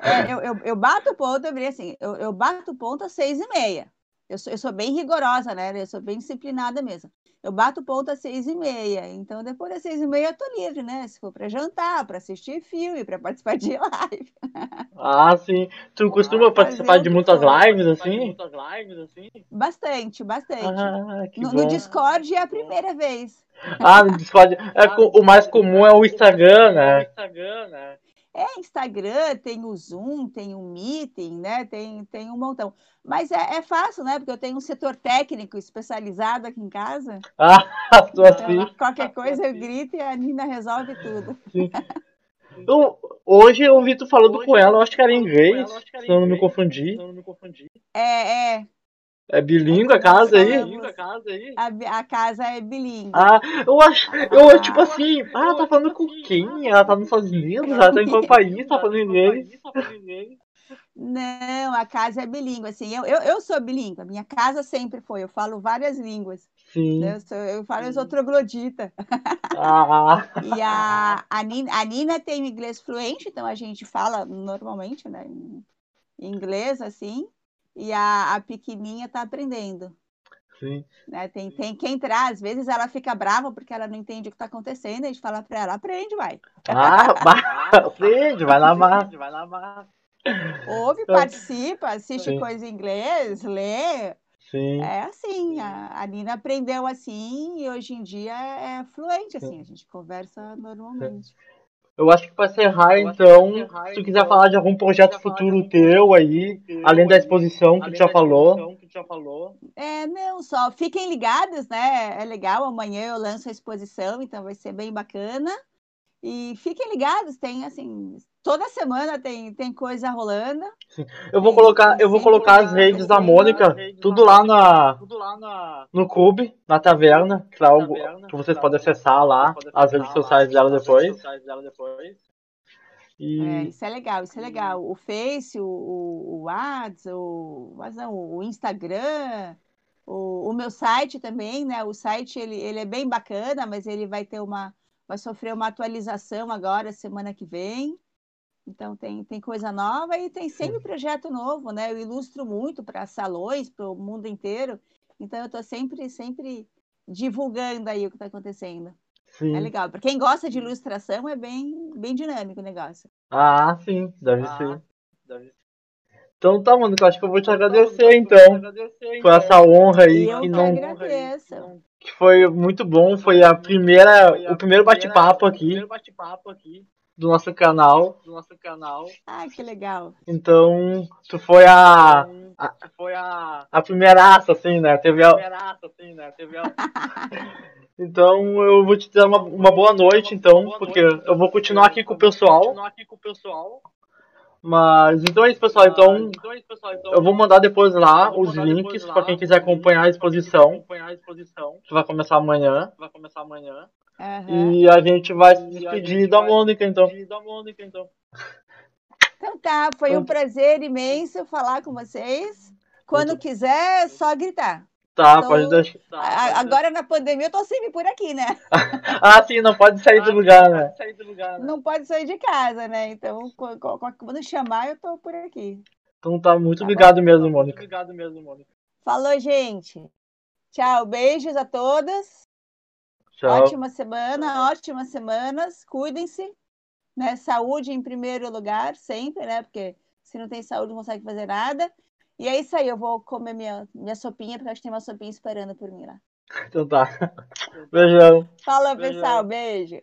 É, eu, eu, eu bato ponto, eu virei assim, eu, eu bato ponto às seis e meia. Eu sou, eu sou bem rigorosa, né? Eu sou bem disciplinada mesmo. Eu bato ponto às seis e meia. Então, depois das seis e meia, eu tô livre, né? Se for para jantar, para assistir filme, para participar de <laughs> live. Ah, sim. Tu costuma Ah, participar o de muitas lives, assim? Muitas lives, assim. Bastante, bastante. Ah, que no, bom. no Discord é a primeira vez. Ah, no Discord. É, co- o mais comum é o Instagram, O né? Instagram, né? É Instagram, tem o Zoom, tem o Meeting, né? Tem, tem um montão. Mas é, é fácil, né? Porque eu tenho um setor técnico especializado aqui em casa. <laughs> Ah, tô assim. Então, qualquer coisa eu grito e a Nina resolve tudo. <laughs> Eu- hoje eu ouvi tu falando Hoje com ela, eu acho que era em inglês. Se eu não me confundi. É, é. É bilíngue a casa aí? A casa aí. A, casa é bilíngue. Ah, eu acho. Eu, tipo assim, ah, ela tá falando com quem? Ela tá nos Estados Unidos? Ela tá em qual país? Tá falando inglês? Tá falando inglês. Não, a casa é bilíngue. Assim, eu, eu, eu sou bilíngue. A minha casa sempre foi. Eu falo várias línguas. Sim. Eu, sou- eu falo, eu sou troglodita. Ah, E a, a, Nina, a Nina tem inglês fluente, então a gente fala normalmente, né? Em inglês, assim. E a, a pequenininha tá aprendendo. sim. Né? Tem, tem quem traz, às vezes ela fica brava porque ela não entende o que está acontecendo, a gente fala para ela, aprende, vai. Ah, <laughs> aprende, vai lá. Vai lá. Ouve, participa, assiste Sim. coisa em inglês, lê. Sim. É assim, a, a Nina aprendeu assim e hoje em dia é fluente, assim, a gente conversa normalmente. <laughs> Eu acho que pra encerrar, então, pra encerrar, se tu quiser então, falar de algum projeto falar de futuro teu projeto aí, teu além da aí, exposição que tu já falou. que tu já falou. É, não, só fiquem ligados, né? É legal, amanhã eu lanço a exposição, então vai ser bem bacana. E fiquem ligados, tem assim, toda semana tem, tem coisa rolando. Eu vou Sim, colocar, eu vou sim, colocar as redes da Mônica, tudo da lá na, Tudo lá na no clube, na taverna, que, lá, o- taverna. que vocês podem acessar lá, Pode as redes lá, sociais dela as redes depois. sociais dela depois. É, E isso é legal, isso é legal. O Face, o, o, o Whats, o, mas não, o Instagram, o, o meu site também, né? O site ele, ele é bem bacana, mas ele vai ter uma, vai sofrer uma atualização agora, semana que vem. Então tem, tem coisa nova e tem sempre projeto novo, né? Eu ilustro muito para salões, para o mundo inteiro. Então eu estou sempre, sempre divulgando aí o que está acontecendo. sim. É legal. Para quem gosta de ilustração, é bem, bem dinâmico o negócio. Ah, sim, deve Ah, ser. deve- Então tá, mano, eu acho que eu vou te Então, agradecer, eu vou te então, agradecer, por então. essa honra aí, Eu que não, agradeço. Que foi muito bom, foi a primeira, foi a o primeiro bate-papo aqui primeiro bate-papo aqui do nosso canal. do nosso canal. Ah, que legal. Então, tu foi a, Então, a- que foi a a primeiraça, assim, né? Teve a, primeiraça, assim, né? Teve a... então, eu vou te dar uma, uma boa noite, então, Boa porque noite, eu vou continuar aqui com o pessoal. continuar aqui com o pessoal. Mas, então é isso, pessoal. Então, então, é isso, pessoal. Então, eu vou mandar depois lá os links pra quem quiser acompanhar a exposição, acompanhar a exposição, que vai começar amanhã. vai começar amanhã. E a gente vai se E a despedir da Mônica, então. Da Mônica, então. Então tá, foi um Então- prazer imenso falar com vocês. Quando quiser, é só gritar. Tá, Então- pode deixar. Tá, Agora na pandemia eu tô sempre por aqui, né? <laughs> Ah, sim, não pode sair do Ah, pode né? Sair do lugar, né? Não pode sair de casa, né? Então, qu- qu- quando chamar, eu tô por aqui. Então tá, muito Tá obrigado mesmo, Muito Mônica. Obrigado mesmo, Mônica. Falou, gente. Tchau, beijos a todas. Tchau. Ótima semana, ótimas semanas. Cuidem-se, né? Saúde em primeiro lugar, sempre, né? Porque se não tem saúde, não consegue fazer nada. E é isso aí, eu vou comer minha, minha sopinha, porque acho que tem uma sopinha esperando por mim lá. Então tá. <laughs> Beijão. Falou, Beijão. pessoal. Beijo.